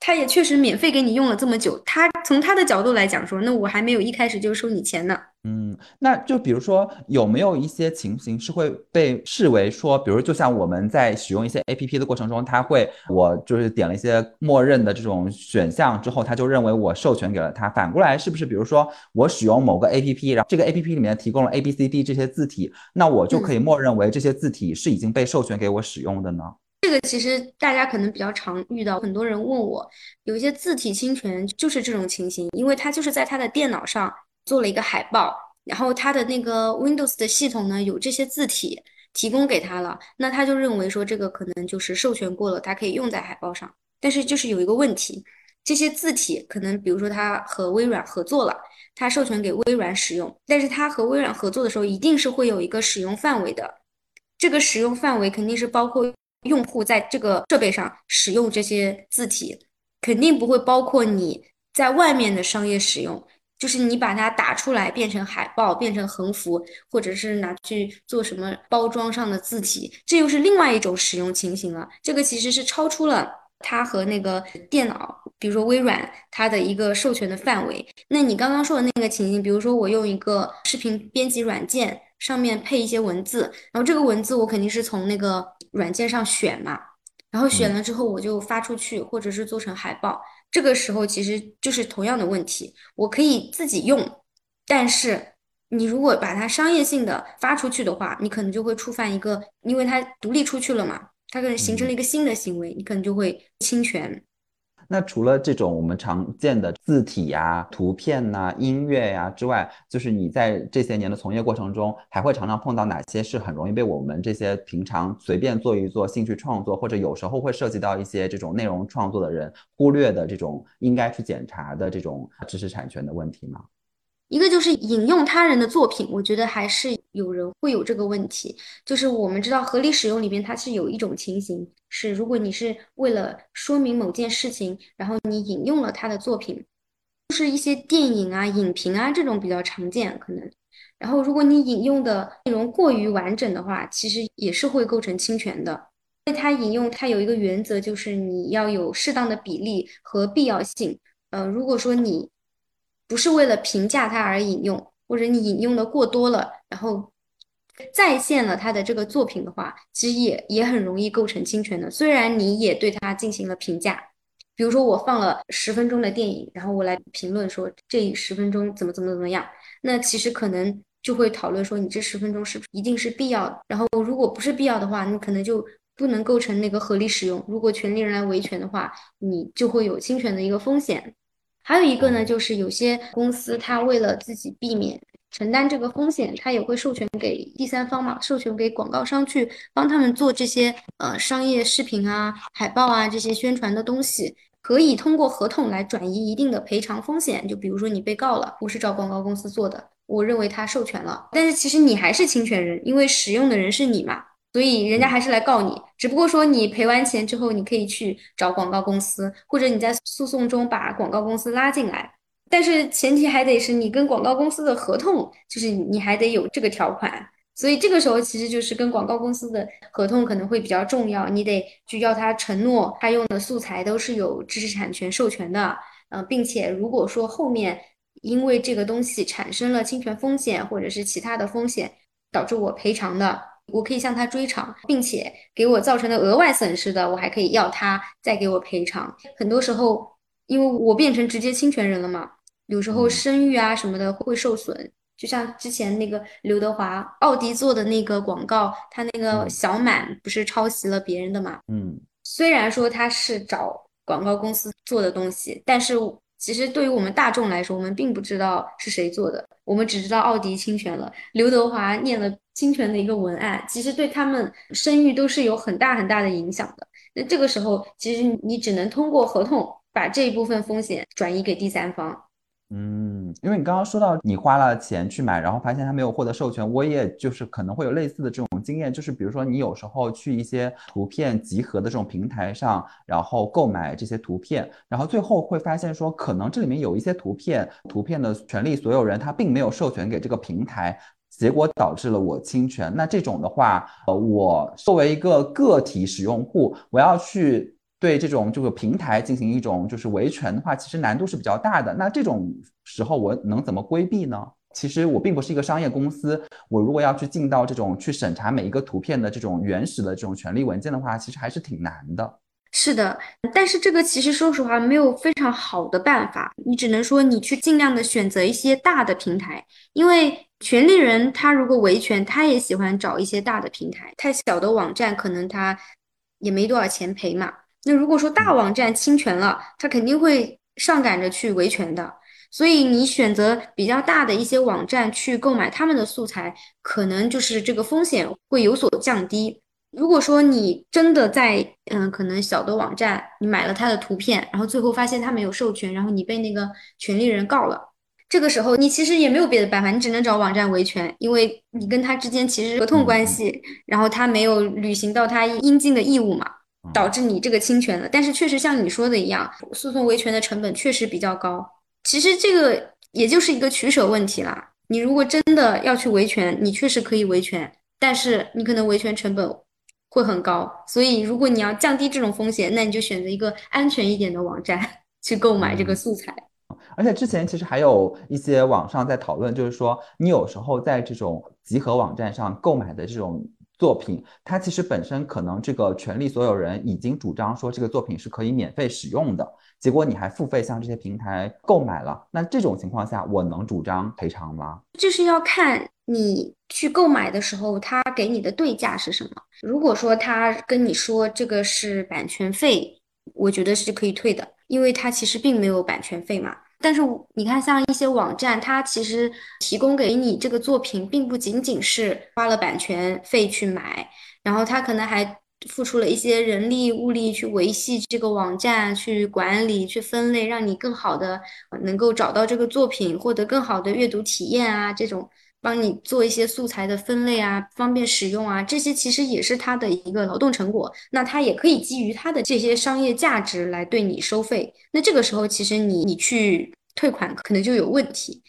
S5: 他也确实免费给你用了这么久，他从他的角度来讲说，那我还没有一开始就收你钱呢。
S4: 嗯，那就比如说有没有一些情形是会被视为说，比如就像我们在使用一些 A P P 的过程中，他会我就是点了一些默认的这种选项之后，他就认为我授权给了他。反过来是不是，比如说我使用某个 A P P，然后这个 A P P 里面提供了 A B C D 这些字体，那我就可以默认为这些字体是已经被授权给我使用的呢？
S5: 这个其实大家可能比较常遇到，很多人问我，有一些字体侵权就是这种情形，因为他就是在他的电脑上做了一个海报，然后他的那个 Windows 的系统呢有这些字体提供给他了，那他就认为说这个可能就是授权过了，他可以用在海报上。但是就是有一个问题，这些字体可能比如说他和微软合作了，他授权给微软使用，但是他和微软合作的时候一定是会有一个使用范围的，这个使用范围肯定是包括。用户在这个设备上使用这些字体，肯定不会包括你在外面的商业使用，就是你把它打出来变成海报、变成横幅，或者是拿去做什么包装上的字体，这又是另外一种使用情形了。这个其实是超出了它和那个电脑，比如说微软它的一个授权的范围。那你刚刚说的那个情形，比如说我用一个视频编辑软件。上面配一些文字，然后这个文字我肯定是从那个软件上选嘛，然后选了之后我就发出去，或者是做成海报。这个时候其实就是同样的问题，我可以自己用，但是你如果把它商业性的发出去的话，你可能就会触犯一个，因为它独立出去了嘛，它可能形成了一个新的行为，你可能就会侵权。
S4: 那除了这种我们常见的字体呀、图片呐、音乐呀之外，就是你在这些年的从业过程中，还会常常碰到哪些是很容易被我们这些平常随便做一做兴趣创作，或者有时候会涉及到一些这种内容创作的人忽略的这种应该去检查的这种知识产权的问题吗？
S5: 一个就是引用他人的作品，我觉得还是有人会有这个问题。就是我们知道合理使用里面，它是有一种情形是，如果你是为了说明某件事情，然后你引用了他的作品，就是一些电影啊、影评啊这种比较常见可能。然后如果你引用的内容过于完整的话，其实也是会构成侵权的。因为它引用它有一个原则，就是你要有适当的比例和必要性。呃，如果说你不是为了评价他而引用，或者你引用的过多了，然后再现了他的这个作品的话，其实也也很容易构成侵权的。虽然你也对他进行了评价，比如说我放了十分钟的电影，然后我来评论说这十分钟怎么怎么怎么样，那其实可能就会讨论说你这十分钟是不是一定是必要的？然后如果不是必要的话，你可能就不能构成那个合理使用。如果权利人来维权的话，你就会有侵权的一个风险。还有一个呢，就是有些公司，它为了自己避免承担这个风险，它也会授权给第三方嘛，授权给广告商去帮他们做这些呃商业视频啊、海报啊这些宣传的东西，可以通过合同来转移一定的赔偿风险。就比如说你被告了，我是找广告公司做的，我认为他授权了，但是其实你还是侵权人，因为使用的人是你嘛。所以人家还是来告你，只不过说你赔完钱之后，你可以去找广告公司，或者你在诉讼中把广告公司拉进来。但是前提还得是你跟广告公司的合同，就是你还得有这个条款。所以这个时候其实就是跟广告公司的合同可能会比较重要，你得去要他承诺他用的素材都是有知识产权授权的，嗯，并且如果说后面因为这个东西产生了侵权风险或者是其他的风险，导致我赔偿的。我可以向他追偿，并且给我造成的额外损失的，我还可以要他再给我赔偿。很多时候，因为我变成直接侵权人了嘛，有时候声誉啊什么的会受损。就像之前那个刘德华奥迪做的那个广告，他那个小满不是抄袭了别人的嘛？
S4: 嗯，
S5: 虽然说他是找广告公司做的东西，但是其实对于我们大众来说，我们并不知道是谁做的，我们只知道奥迪侵权了，刘德华念了。侵权的一个文案，其实对他们声誉都是有很大很大的影响的。那这个时候，其实你只能通过合同把这一部分风险转移给第三方。
S4: 嗯，因为你刚刚说到你花了钱去买，然后发现他没有获得授权，我也就是可能会有类似的这种经验，就是比如说你有时候去一些图片集合的这种平台上，然后购买这些图片，然后最后会发现说，可能这里面有一些图片，图片的权利所有人他并没有授权给这个平台。结果导致了我侵权，那这种的话，呃，我作为一个个体使用户，我要去对这种这个平台进行一种就是维权的话，其实难度是比较大的。那这种时候我能怎么规避呢？其实我并不是一个商业公司，我如果要去进到这种去审查每一个图片的这种原始的这种权利文件的话，其实还是挺难的。
S5: 是的，但是这个其实说实话没有非常好的办法，你只能说你去尽量的选择一些大的平台，因为权利人他如果维权，他也喜欢找一些大的平台，太小的网站可能他也没多少钱赔嘛。那如果说大网站侵权了，他肯定会上赶着去维权的，所以你选择比较大的一些网站去购买他们的素材，可能就是这个风险会有所降低。如果说你真的在嗯，可能小的网站你买了他的图片，然后最后发现他没有授权，然后你被那个权利人告了，这个时候你其实也没有别的办法，你只能找网站维权，因为你跟他之间其实合同关系，然后他没有履行到他应尽的义务嘛，导致你这个侵权了。但是确实像你说的一样，诉讼维权的成本确实比较高。其实这个也就是一个取舍问题啦。你如果真的要去维权，你确实可以维权，但是你可能维权成本。会很高，所以如果你要降低这种风险，那你就选择一个安全一点的网站去购买这个素材。
S4: 而且之前其实还有一些网上在讨论，就是说你有时候在这种集合网站上购买的这种作品，它其实本身可能这个权利所有人已经主张说这个作品是可以免费使用的，结果你还付费向这些平台购买了，那这种情况下我能主张赔偿吗？
S5: 就是要看你去购买的时候，他给你的对价是什么。如果说他跟你说这个是版权费，我觉得是可以退的，因为它其实并没有版权费嘛。但是你看，像一些网站，它其实提供给你这个作品，并不仅仅是花了版权费去买，然后它可能还付出了一些人力物力去维系这个网站、去管理、去分类，让你更好的能够找到这个作品，获得更好的阅读体验啊，这种。帮你做一些素材的分类啊，方便使用啊，这些其实也是他的一个劳动成果。那他也可以基于他的这些商业价值来对你收费。那这个时候，其实你你去退款可能就有问题。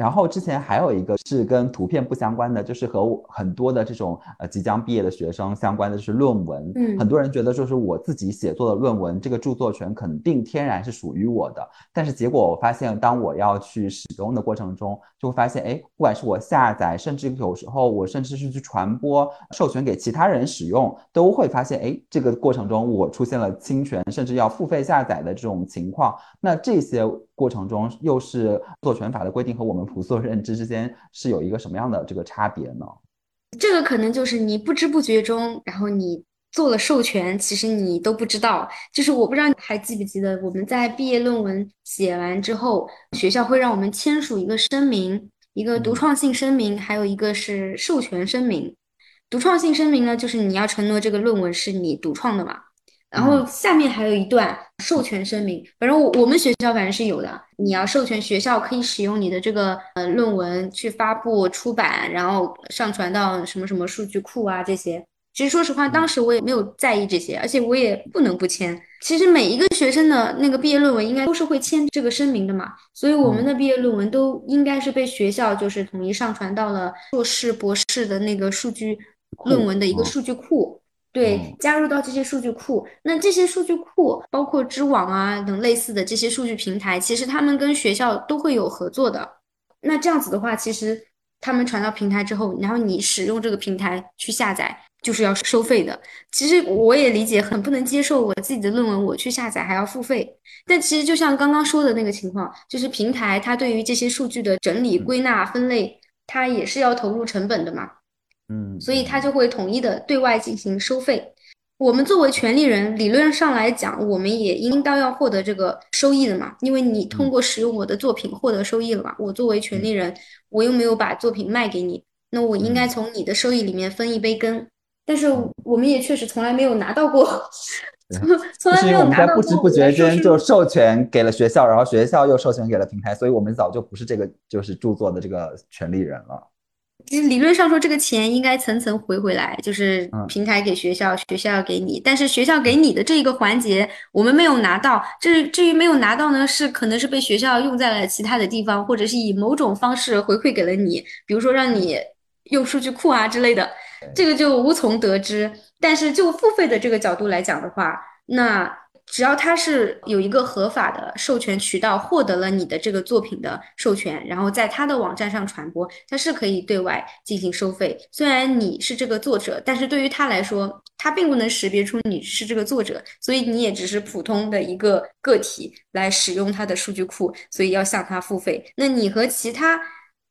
S4: 然后之前还有一个是跟图片不相关的，就是和很多的这种呃即将毕业的学生相关的，就是论文。
S5: 嗯，
S4: 很多人觉得就是我自己写作的论文，这个著作权肯定天然是属于我的。但是结果我发现，当我要去使用的过程中，就会发现，哎，不管是我下载，甚至有时候我甚至是去传播、授权给其他人使用，都会发现，哎，这个过程中我出现了侵权，甚至要付费下载的这种情况。那这些。过程中又是著作权法的规定和我们朴素认知之间是有一个什么样的这个差别呢？
S5: 这个可能就是你不知不觉中，然后你做了授权，其实你都不知道。就是我不知道你还记不记得，我们在毕业论文写完之后，学校会让我们签署一个声明，一个独创性声明，还有一个是授权声明。独创性声明呢，就是你要承诺这个论文是你独创的嘛。然后下面还有一段授权声明，反正我我们学校反正是有的，你要授权学校可以使用你的这个呃论文去发布出版，然后上传到什么什么数据库啊这些。其实说实话，当时我也没有在意这些，而且我也不能不签。其实每一个学生的那个毕业论文应该都是会签这个声明的嘛，所以我们的毕业论文都应该是被学校就是统一上传到了硕士博士的那个数据论文的一个数据库。对，加入到这些数据库，那这些数据库包括知网啊等类似的这些数据平台，其实他们跟学校都会有合作的。那这样子的话，其实他们传到平台之后，然后你使用这个平台去下载，就是要收费的。其实我也理解，很不能接受我自己的论文我去下载还要付费。但其实就像刚刚说的那个情况，就是平台它对于这些数据的整理、归纳、分类，它也是要投入成本的嘛。
S4: 嗯，
S5: 所以他就会统一的对外进行收费。我们作为权利人，理论上来讲，我们也应当要获得这个收益的嘛。因为你通过使用我的作品获得收益了嘛。我作为权利人，我又没有把作品卖给你，那我应该从你的收益里面分一杯羹。但是我们也确实从来没有拿到过，从来没有拿到过。
S4: 我们在不知不觉间就授权给了学校，然后学校又授权给了平台，所以我们早就不是这个就是著作的这个权利人了。
S5: 理论上说，这个钱应该层层回回来，就是平台给学校，学校给你。但是学校给你的这一个环节，我们没有拿到。至至于没有拿到呢，是可能是被学校用在了其他的地方，或者是以某种方式回馈给了你，比如说让你用数据库啊之类的，这个就无从得知。但是就付费的这个角度来讲的话，那。只要他是有一个合法的授权渠道，获得了你的这个作品的授权，然后在他的网站上传播，他是可以对外进行收费。虽然你是这个作者，但是对于他来说，他并不能识别出你是这个作者，所以你也只是普通的一个个体来使用他的数据库，所以要向他付费。那你和其他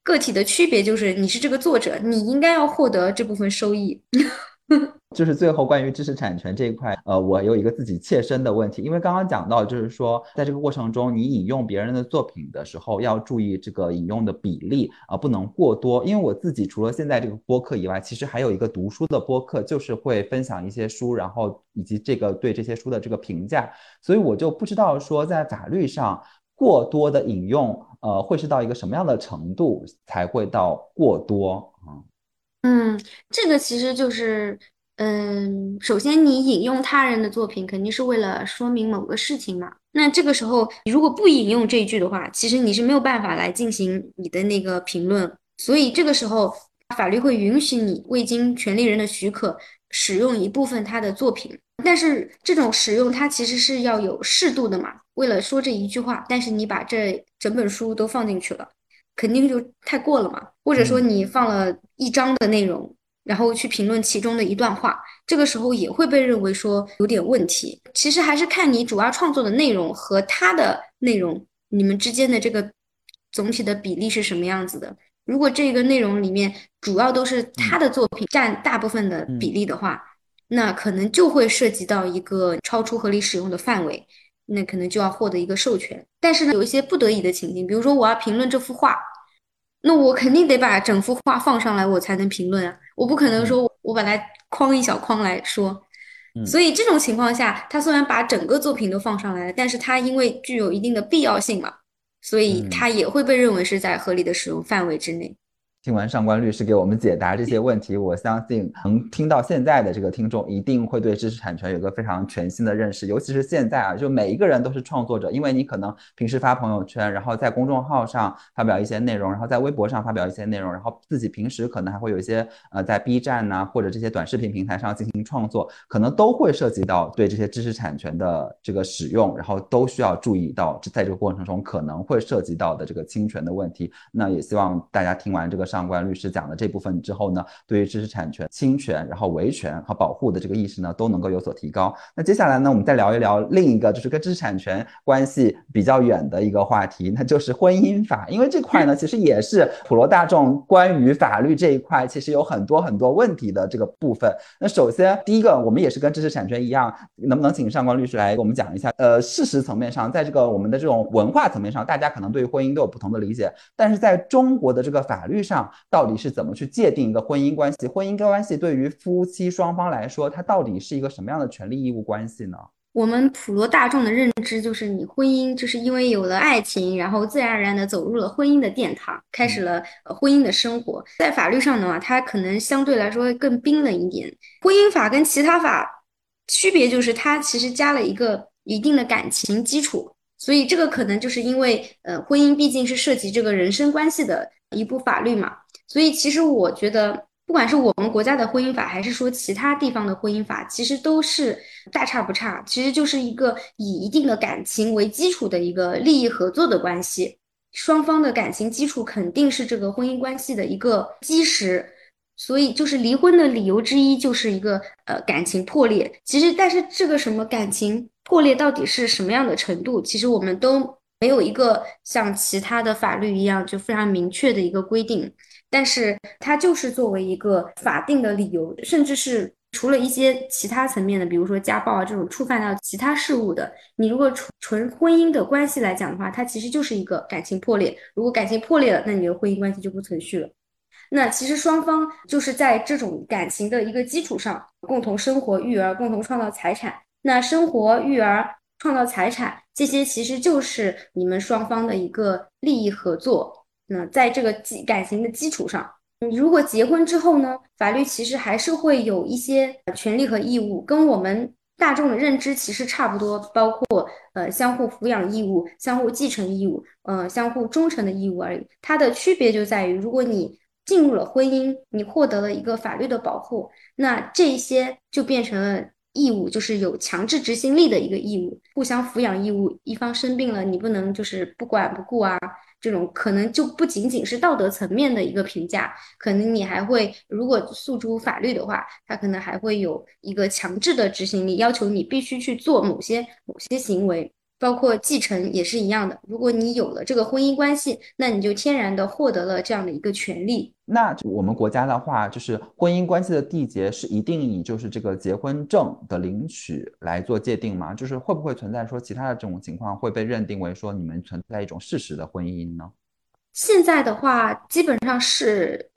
S5: 个体的区别就是，你是这个作者，你应该要获得这部分收益。
S4: 就是最后关于知识产权这一块，呃，我有一个自己切身的问题，因为刚刚讲到，就是说在这个过程中，你引用别人的作品的时候，要注意这个引用的比例啊，不能过多。因为我自己除了现在这个播客以外，其实还有一个读书的播客，就是会分享一些书，然后以及这个对这些书的这个评价，所以我就不知道说在法律上过多的引用，呃，会是到一个什么样的程度才会到过多？
S5: 嗯，这个其实就是。嗯，首先你引用他人的作品，肯定是为了说明某个事情嘛。那这个时候，你如果不引用这一句的话，其实你是没有办法来进行你的那个评论。所以这个时候，法律会允许你未经权利人的许可使用一部分他的作品。但是这种使用它其实是要有适度的嘛。为了说这一句话，但是你把这整本书都放进去了，肯定就太过了嘛。或者说你放了一章的内容，然后去评论其中的一段话，这个时候也会被认为说有点问题。其实还是看你主要创作的内容和它的内容，你们之间的这个总体的比例是什么样子的。如果这个内容里面主要都是他的作品占大部分的比例的话，那可能就会涉及到一个超出合理使用的范围，那可能就要获得一个授权。但是呢，有一些不得已的情境，比如说我要评论这幅画，那我肯定得把整幅画放上来，我才能评论啊，我不可能说我把它框一小框来说。所以这种情况下，他虽然把整个作品都放上来了，但是他因为具有一定的必要性嘛。所以它也会被认为是在合理的使用范围之内。
S4: 听完上官律师给我们解答这些 问题，我相信能听到现在的这个听众一定会对知识产权有个非常全新的认识。尤其是现在啊，就每一个人都是创作者，因为你可能平时发朋友圈，然后在公众号上发表一些内容，然后在微博上发表一些内容，然后自己平时可能还会有一些呃在 B 站呐或者这些短视频平台上进行创作，可能都会涉及到对这些知识产权的这个使用，然后都需要注意到在这个过程中可能会涉及到的这个侵权的问题。那也希望大家听完这个上。官律师讲的这部分之后呢，对于知识产权侵权、然后维权和保护的这个意识呢，都能够有所提高。那接下来呢，我们再聊一聊另一个就是跟知识产权关系比较远的一个话题，那就是婚姻法。因为这块呢，其实也是普罗大众关于法律这一块其实有很多很多问题的这个部分。那首先第一个，我们也是跟知识产权一样，能不能请上官律师来给我们讲一下？呃，事实层面上，在这个我们的这种文化层面上，大家可能对于婚姻都有不同的理解，但是在中国的这个法律上。到底是怎么去界定一个婚姻关系？婚姻关系对于夫妻双方来说，它到底是一个什么样的权利义务关系呢？
S5: 我们普罗大众的认知就是，你婚姻就是因为有了爱情，然后自然而然的走入了婚姻的殿堂，开始了婚姻的生活。在法律上的话，它可能相对来说更冰冷一点。婚姻法跟其他法区别就是，它其实加了一个一定的感情基础，所以这个可能就是因为，呃，婚姻毕竟是涉及这个人身关系的一部法律嘛。所以，其实我觉得，不管是我们国家的婚姻法，还是说其他地方的婚姻法，其实都是大差不差。其实就是一个以一定的感情为基础的一个利益合作的关系，双方的感情基础肯定是这个婚姻关系的一个基石。所以，就是离婚的理由之一就是一个呃感情破裂。其实，但是这个什么感情破裂到底是什么样的程度，其实我们都没有一个像其他的法律一样就非常明确的一个规定。但是它就是作为一个法定的理由，甚至是除了一些其他层面的，比如说家暴啊这种触犯到其他事物的，你如果纯纯婚姻的关系来讲的话，它其实就是一个感情破裂。如果感情破裂了，那你的婚姻关系就不存续了。那其实双方就是在这种感情的一个基础上，共同生活、育儿、共同创造财产。那生活、育儿、创造财产这些，其实就是你们双方的一个利益合作。那在这个基感情的基础上，你如果结婚之后呢，法律其实还是会有一些权利和义务，跟我们大众的认知其实差不多，包括呃相互抚养义务、相互继承义务、呃相互忠诚的义务而已。它的区别就在于，如果你进入了婚姻，你获得了一个法律的保护，那这些就变成了义务，就是有强制执行力的一个义务，互相抚养义务。一方生病了，你不能就是不管不顾啊。这种可能就不仅仅是道德层面的一个评价，可能你还会，如果诉诸法律的话，他可能还会有一个强制的执行力，要求你必须去做某些某些行为。包括继承也是一样的，如果你有了这个婚姻关系，那你就天然的获得了这样的一个权利。
S4: 那我们国家的话，就是婚姻关系的缔结是一定以就是这个结婚证的领取来做界定吗？就是会不会存在说其他的这种情况会被认定为说你们存在一种事实的婚姻呢？
S5: 现在的话，基本上是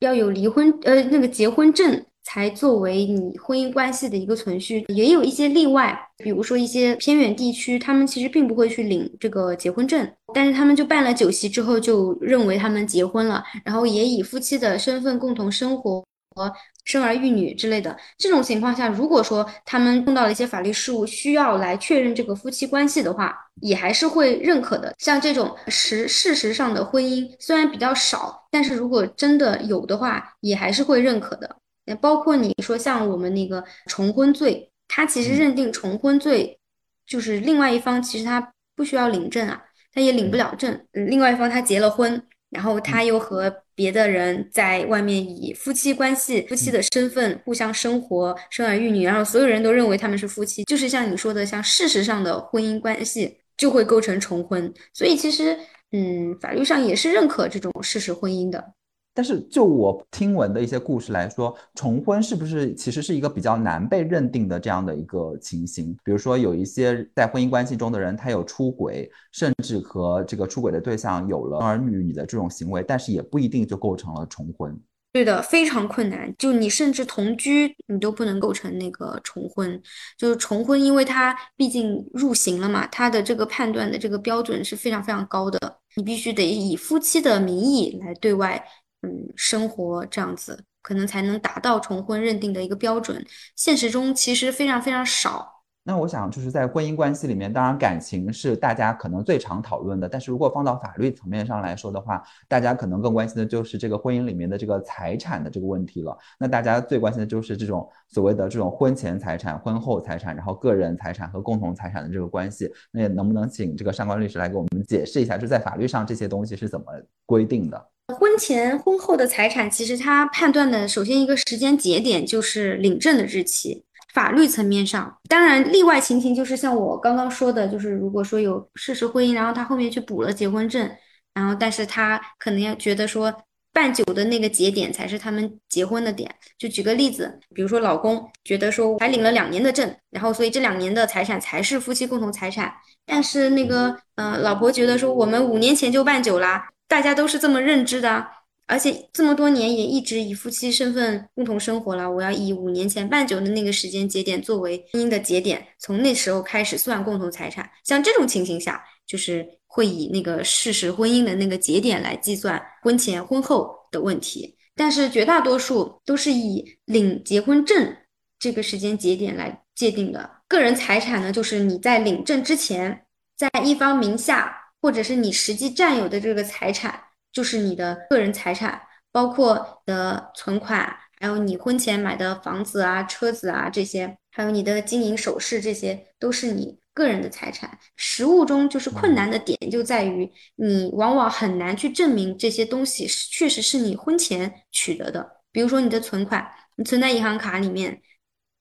S5: 要有离婚呃那个结婚证。才作为你婚姻关系的一个存续，也有一些例外，比如说一些偏远地区，他们其实并不会去领这个结婚证，但是他们就办了酒席之后，就认为他们结婚了，然后也以夫妻的身份共同生活和生儿育女之类的。这种情况下，如果说他们碰到了一些法律事务需要来确认这个夫妻关系的话，也还是会认可的。像这种实事实上的婚姻虽然比较少，但是如果真的有的话，也还是会认可的。包括你说像我们那个重婚罪，他其实认定重婚罪，就是另外一方其实他不需要领证啊，他也领不了证。另外一方他结了婚，然后他又和别的人在外面以夫妻关系、夫妻的身份互相生活、生儿育女，然后所有人都认为他们是夫妻，就是像你说的，像事实上的婚姻关系就会构成重婚。所以其实，嗯，法律上也是认可这种事实婚姻的。
S4: 但是就我听闻的一些故事来说，重婚是不是其实是一个比较难被认定的这样的一个情形？比如说有一些在婚姻关系中的人，他有出轨，甚至和这个出轨的对象有了儿女你的这种行为，但是也不一定就构成了重婚。
S5: 对的，非常困难。就你甚至同居，你都不能构成那个重婚。就是重婚，因为它毕竟入刑了嘛，它的这个判断的这个标准是非常非常高的，你必须得以夫妻的名义来对外。嗯，生活这样子可能才能达到重婚认定的一个标准，现实中其实非常非常少。
S4: 那我想就是在婚姻关系里面，当然感情是大家可能最常讨论的，但是如果放到法律层面上来说的话，大家可能更关心的就是这个婚姻里面的这个财产的这个问题了。那大家最关心的就是这种所谓的这种婚前财产、婚后财产，然后个人财产和共同财产的这个关系。那也能不能请这个上官律师来给我们解释一下，就在法律上这些东西是怎么规定的？
S5: 婚前婚后的财产，其实它判断的首先一个时间节点就是领证的日期。法律层面上，当然例外情形就是像我刚刚说的，就是如果说有事实婚姻，然后他后面去补了结婚证，然后但是他可能要觉得说办酒的那个节点才是他们结婚的点。就举个例子，比如说老公觉得说还领了两年的证，然后所以这两年的财产才是夫妻共同财产，但是那个嗯老婆觉得说我们五年前就办酒啦。大家都是这么认知的，而且这么多年也一直以夫妻身份共同生活了。我要以五年前办酒的那个时间节点作为婚姻的节点，从那时候开始算共同财产。像这种情形下，就是会以那个事实婚姻的那个节点来计算婚前婚后的问题。但是绝大多数都是以领结婚证这个时间节点来界定的。个人财产呢，就是你在领证之前，在一方名下。或者是你实际占有的这个财产，就是你的个人财产，包括的存款，还有你婚前买的房子啊、车子啊这些，还有你的金银首饰，这些都是你个人的财产。实物中就是困难的点就在于，你往往很难去证明这些东西确实是你婚前取得的。比如说你的存款，你存在银行卡里面，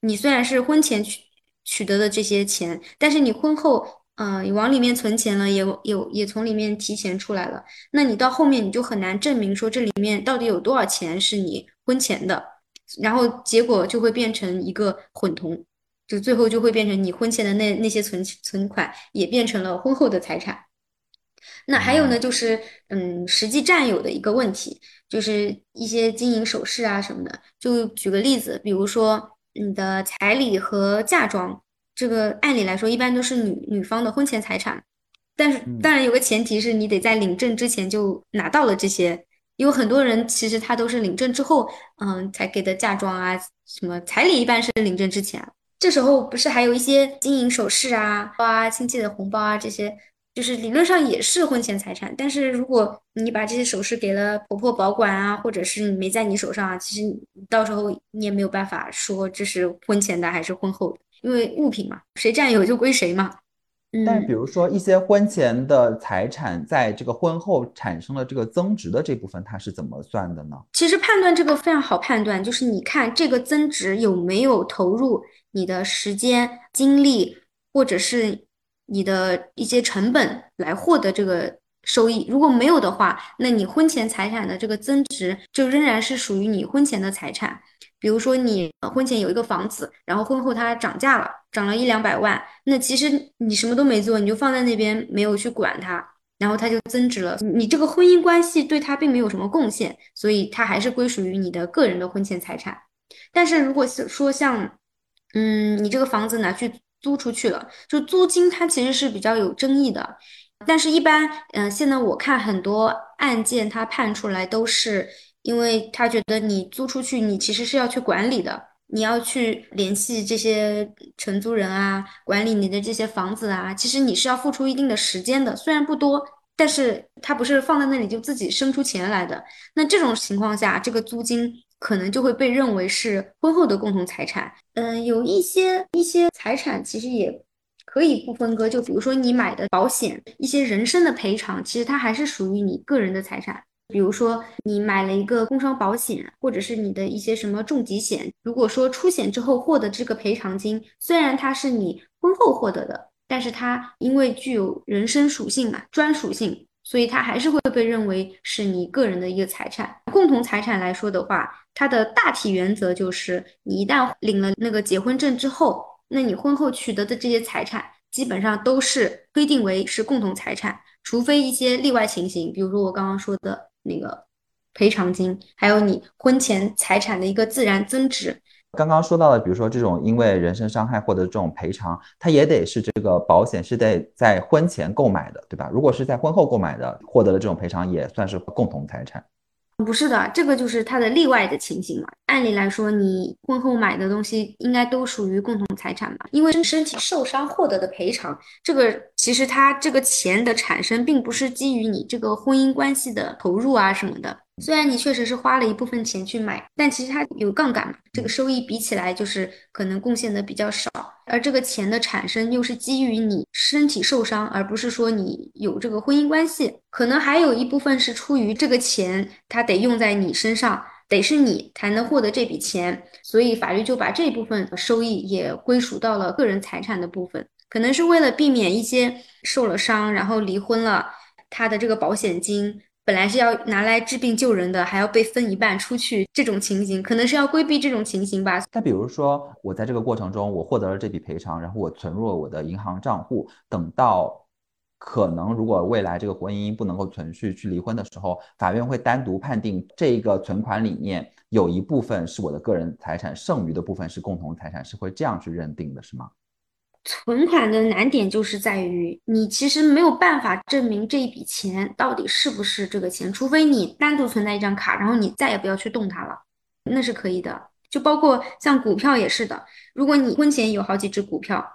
S5: 你虽然是婚前取取得的这些钱，但是你婚后。嗯，你往里面存钱了，也有也从里面提钱出来了。那你到后面你就很难证明说这里面到底有多少钱是你婚前的，然后结果就会变成一个混同，就最后就会变成你婚前的那那些存存款也变成了婚后的财产。那还有呢，就是嗯，实际占有的一个问题，就是一些金银首饰啊什么的。就举个例子，比如说你的彩礼和嫁妆。这个按理来说，一般都是女女方的婚前财产，但是当然有个前提是你得在领证之前就拿到了这些，因为很多人其实他都是领证之后，嗯，才给的嫁妆啊，什么彩礼一般是领证之前，这时候不是还有一些金银首饰啊、包啊、亲戚的红包啊这些，就是理论上也是婚前财产，但是如果你把这些首饰给了婆婆保管啊，或者是你没在你手上啊，其实到时候你也没有办法说这是婚前的还是婚后的。因为物品嘛，谁占有就归谁嘛。
S4: 但比如说一些婚前的财产，在这个婚后产生了这个增值的这部分，它是怎么算的呢？
S5: 其实判断这个非常好判断，就是你看这个增值有没有投入你的时间、精力，或者是你的一些成本来获得这个收益。如果没有的话，那你婚前财产的这个增值就仍然是属于你婚前的财产。比如说你婚前有一个房子，然后婚后它涨价了，涨了一两百万，那其实你什么都没做，你就放在那边没有去管它，然后它就增值了。你这个婚姻关系对它并没有什么贡献，所以它还是归属于你的个人的婚前财产。但是如果是说像，嗯，你这个房子拿去租出去了，就租金它其实是比较有争议的。但是，一般，嗯，现在我看很多案件，它判出来都是。因为他觉得你租出去，你其实是要去管理的，你要去联系这些承租人啊，管理你的这些房子啊，其实你是要付出一定的时间的，虽然不多，但是它不是放在那里就自己生出钱来的。那这种情况下，这个租金可能就会被认为是婚后的共同财产。嗯，有一些一些财产其实也可以不分割，就比如说你买的保险，一些人身的赔偿，其实它还是属于你个人的财产。比如说你买了一个工伤保险，或者是你的一些什么重疾险，如果说出险之后获得这个赔偿金，虽然它是你婚后获得的，但是它因为具有人身属性嘛，专属性，所以它还是会被认为是你个人的一个财产。共同财产来说的话，它的大体原则就是，你一旦领了那个结婚证之后，那你婚后取得的这些财产，基本上都是规定为是共同财产，除非一些例外情形，比如说我刚刚说的。那个赔偿金，还有你婚前财产的一个自然增值。
S4: 刚刚说到的，比如说这种因为人身伤害获得这种赔偿，它也得是这个保险是得在婚前购买的，对吧？如果是在婚后购买的，获得了这种赔偿也算是共同财产。
S5: 不是的，这个就是他的例外的情形嘛。按理来说，你婚后买的东西应该都属于共同财产嘛。因为身体受伤获得的赔偿，这个其实他这个钱的产生，并不是基于你这个婚姻关系的投入啊什么的。虽然你确实是花了一部分钱去买，但其实它有杠杆嘛，这个收益比起来就是可能贡献的比较少。而这个钱的产生又是基于你身体受伤，而不是说你有这个婚姻关系。可能还有一部分是出于这个钱它得用在你身上，得是你才能获得这笔钱，所以法律就把这部分收益也归属到了个人财产的部分。可能是为了避免一些受了伤然后离婚了，他的这个保险金。本来是要拿来治病救人的，还要被分一半出去，这种情形可能是要规避这种情形吧。
S4: 那比如说，我在这个过程中，我获得了这笔赔偿，然后我存入了我的银行账户，等到可能如果未来这个婚姻不能够存续去离婚的时候，法院会单独判定这个存款里面有一部分是我的个人财产，剩余的部分是共同财产，是会这样去认定的，是吗？
S5: 存款的难点就是在于，你其实没有办法证明这一笔钱到底是不是这个钱，除非你单独存在一张卡，然后你再也不要去动它了，那是可以的。就包括像股票也是的，如果你婚前有好几只股票，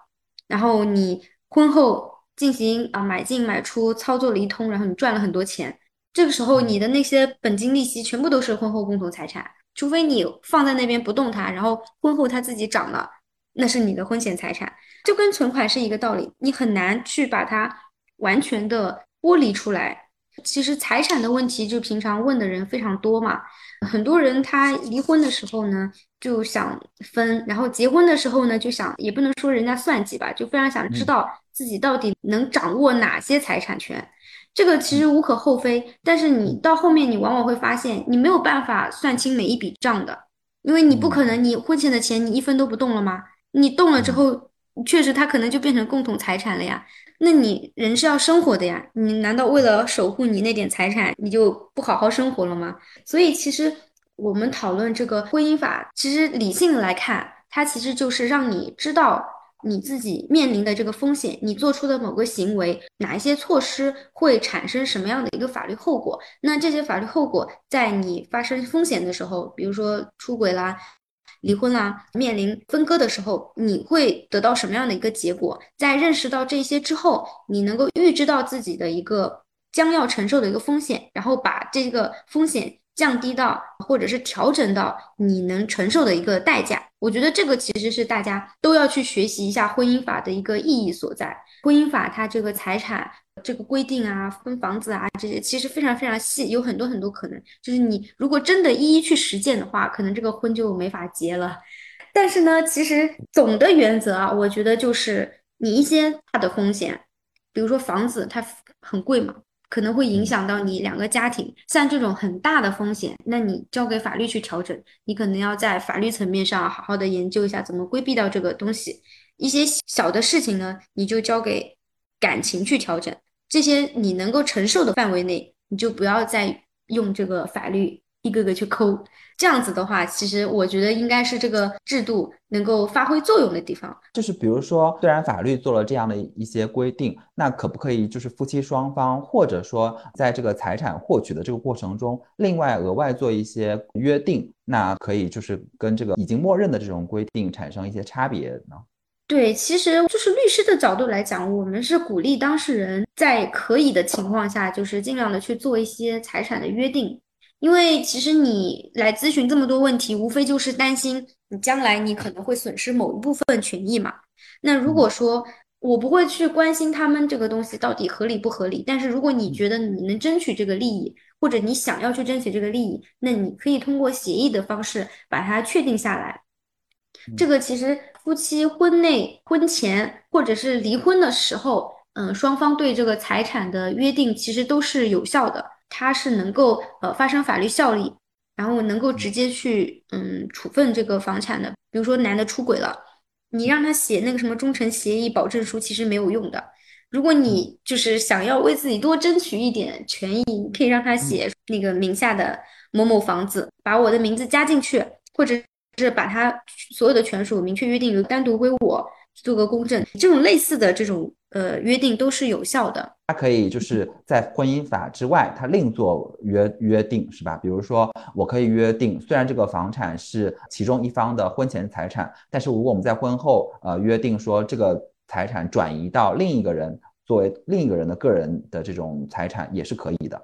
S5: 然后你婚后进行啊买进买出操作了一通，然后你赚了很多钱，这个时候你的那些本金利息全部都是婚后共同财产，除非你放在那边不动它，然后婚后它自己涨了，那是你的婚前财产。就跟存款是一个道理，你很难去把它完全的剥离出来。其实财产的问题，就平常问的人非常多嘛。很多人他离婚的时候呢，就想分，然后结婚的时候呢，就想也不能说人家算计吧，就非常想知道自己到底能掌握哪些财产权。这个其实无可厚非，但是你到后面你往往会发现，你没有办法算清每一笔账的，因为你不可能你婚前的钱你一分都不动了吗？你动了之后。确实，他可能就变成共同财产了呀。那你人是要生活的呀，你难道为了守护你那点财产，你就不好好生活了吗？所以，其实我们讨论这个婚姻法，其实理性来看，它其实就是让你知道你自己面临的这个风险，你做出的某个行为，哪一些措施会产生什么样的一个法律后果。那这些法律后果，在你发生风险的时候，比如说出轨啦。离婚啦，面临分割的时候，你会得到什么样的一个结果？在认识到这些之后，你能够预知到自己的一个将要承受的一个风险，然后把这个风险降低到，或者是调整到你能承受的一个代价。我觉得这个其实是大家都要去学习一下婚姻法的一个意义所在。婚姻法它这个财产。这个规定啊，分房子啊，这些其实非常非常细，有很多很多可能。就是你如果真的一一去实践的话，可能这个婚就没法结了。但是呢，其实总的原则啊，我觉得就是你一些大的风险，比如说房子它很贵嘛，可能会影响到你两个家庭。像这种很大的风险，那你交给法律去调整，你可能要在法律层面上好好的研究一下怎么规避掉这个东西。一些小的事情呢，你就交给。感情去调整这些你能够承受的范围内，你就不要再用这个法律一个个去抠。这样子的话，其实我觉得应该是这个制度能够发挥作用的地方。
S4: 就是比如说，虽然法律做了这样的一些规定，那可不可以就是夫妻双方，或者说在这个财产获取的这个过程中，另外额外做一些约定，那可以就是跟这个已经默认的这种规定产生一些差别呢？
S5: 对，其实就是律师的角度来讲，我们是鼓励当事人在可以的情况下，就是尽量的去做一些财产的约定。因为其实你来咨询这么多问题，无非就是担心你将来你可能会损失某一部分权益嘛。那如果说我不会去关心他们这个东西到底合理不合理，但是如果你觉得你能争取这个利益，或者你想要去争取这个利益，那你可以通过协议的方式把它确定下来。这个其实夫妻婚内、婚前或者是离婚的时候，嗯，双方对这个财产的约定其实都是有效的。它是能够呃发生法律效力，然后能够直接去嗯处分这个房产的。比如说男的出轨了，你让他写那个什么忠诚协议保证书，其实没有用的。如果你就是想要为自己多争取一点权益，你可以让他写那个名下的某某房子，把我的名字加进去，或者是把他所有的权属明确约定单独归我做个公证。这种类似的这种。呃，约定都是有效的。
S4: 它可以就是在婚姻法之外，它另做约约定，是吧？比如说，我可以约定，虽然这个房产是其中一方的婚前财产，但是如果我们在婚后呃约定说这个财产转移到另一个人作为另一个人的个人的这种财产，也是可以的。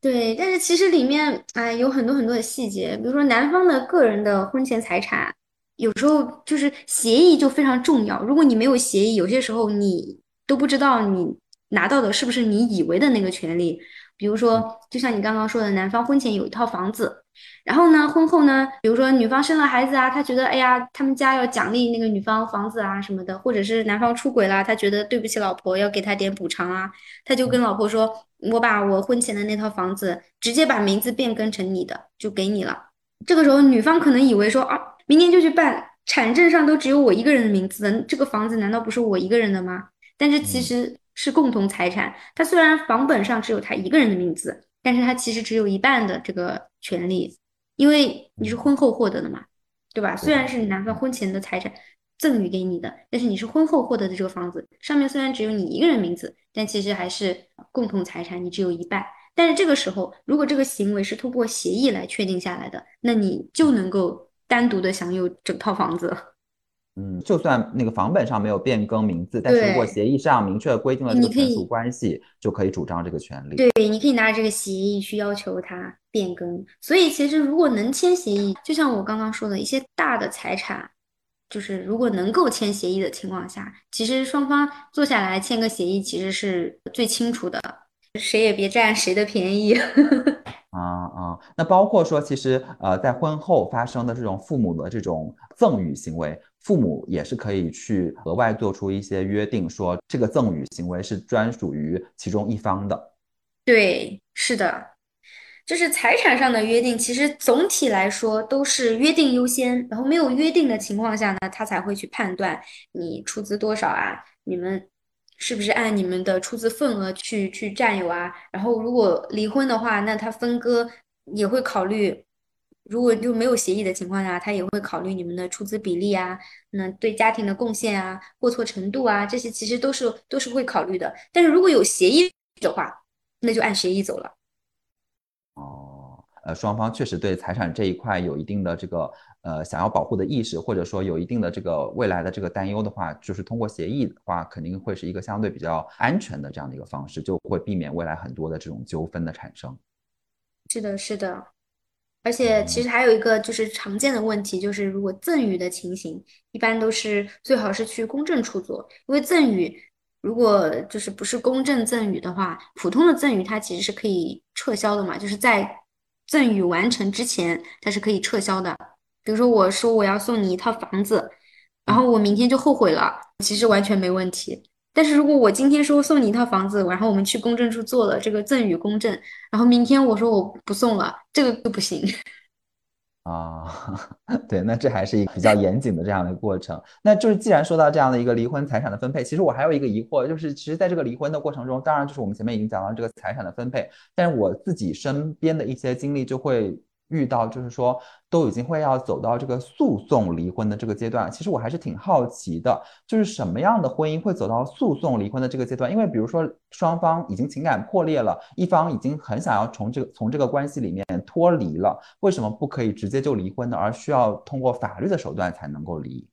S5: 对，但是其实里面哎有很多很多的细节，比如说男方的个人的婚前财产，有时候就是协议就非常重要。如果你没有协议，有些时候你。都不知道你拿到的是不是你以为的那个权利，比如说，就像你刚刚说的，男方婚前有一套房子，然后呢，婚后呢，比如说女方生了孩子啊，他觉得，哎呀，他们家要奖励那个女方房子啊什么的，或者是男方出轨了，他觉得对不起老婆，要给他点补偿啊，他就跟老婆说，我把我婚前的那套房子直接把名字变更成你的，就给你了。这个时候，女方可能以为说，啊，明天就去办，产证上都只有我一个人的名字，这个房子难道不是我一个人的吗？但是其实是共同财产，他虽然房本上只有他一个人的名字，但是他其实只有一半的这个权利，因为你是婚后获得的嘛，对吧？虽然是男方婚前的财产赠与给你的，但是你是婚后获得的这个房子，上面虽然只有你一个人名字，但其实还是共同财产，你只有一半。但是这个时候，如果这个行为是通过协议来确定下来的，那你就能够单独的享有整套房子。
S4: 嗯，就算那个房本上没有变更名字，但是如果协议上明确规定了这个权属关系，就可以主张这个权利。
S5: 对，你可以拿着这个协议去要求他变更。所以其实如果能签协议，就像我刚刚说的一些大的财产，就是如果能够签协议的情况下，其实双方坐下来签个协议，其实是最清楚的，谁也别占谁的便宜。
S4: 啊啊，那包括说，其实呃，在婚后发生的这种父母的这种赠与行为。父母也是可以去额外做出一些约定，说这个赠与行为是专属于其中一方的。
S5: 对，是的，就是财产上的约定，其实总体来说都是约定优先。然后没有约定的情况下呢，他才会去判断你出资多少啊，你们是不是按你们的出资份额去去占有啊？然后如果离婚的话，那他分割也会考虑。如果就没有协议的情况下，他也会考虑你们的出资比例啊，那对家庭的贡献啊、过错程度啊，这些其实都是都是会考虑的。但是如果有协议的话，那就按协议走了。
S4: 哦，呃，双方确实对财产这一块有一定的这个呃想要保护的意识，或者说有一定的这个未来的这个担忧的话，就是通过协议的话，肯定会是一个相对比较安全的这样的一个方式，就会避免未来很多的这种纠纷的产生。
S5: 是的，是的。而且其实还有一个就是常见的问题，就是如果赠与的情形，一般都是最好是去公证处做，因为赠与如果就是不是公证赠与的话，普通的赠与它其实是可以撤销的嘛，就是在赠与完成之前它是可以撤销的。比如说我说我要送你一套房子，然后我明天就后悔了，其实完全没问题。但是如果我今天说送你一套房子，然后我们去公证处做了这个赠与公证，然后明天我说我不送了，这个就不行
S4: 啊。对，那这还是一个比较严谨的这样的过程。那就是既然说到这样的一个离婚财产的分配，其实我还有一个疑惑，就是其实在这个离婚的过程中，当然就是我们前面已经讲到这个财产的分配，但是我自己身边的一些经历就会。遇到就是说都已经会要走到这个诉讼离婚的这个阶段，其实我还是挺好奇的，就是什么样的婚姻会走到诉讼离婚的这个阶段？因为比如说双方已经情感破裂了，一方已经很想要从这个从这个关系里面脱离了，为什么不可以直接就离婚呢？而需要通过法律的手段才能够离？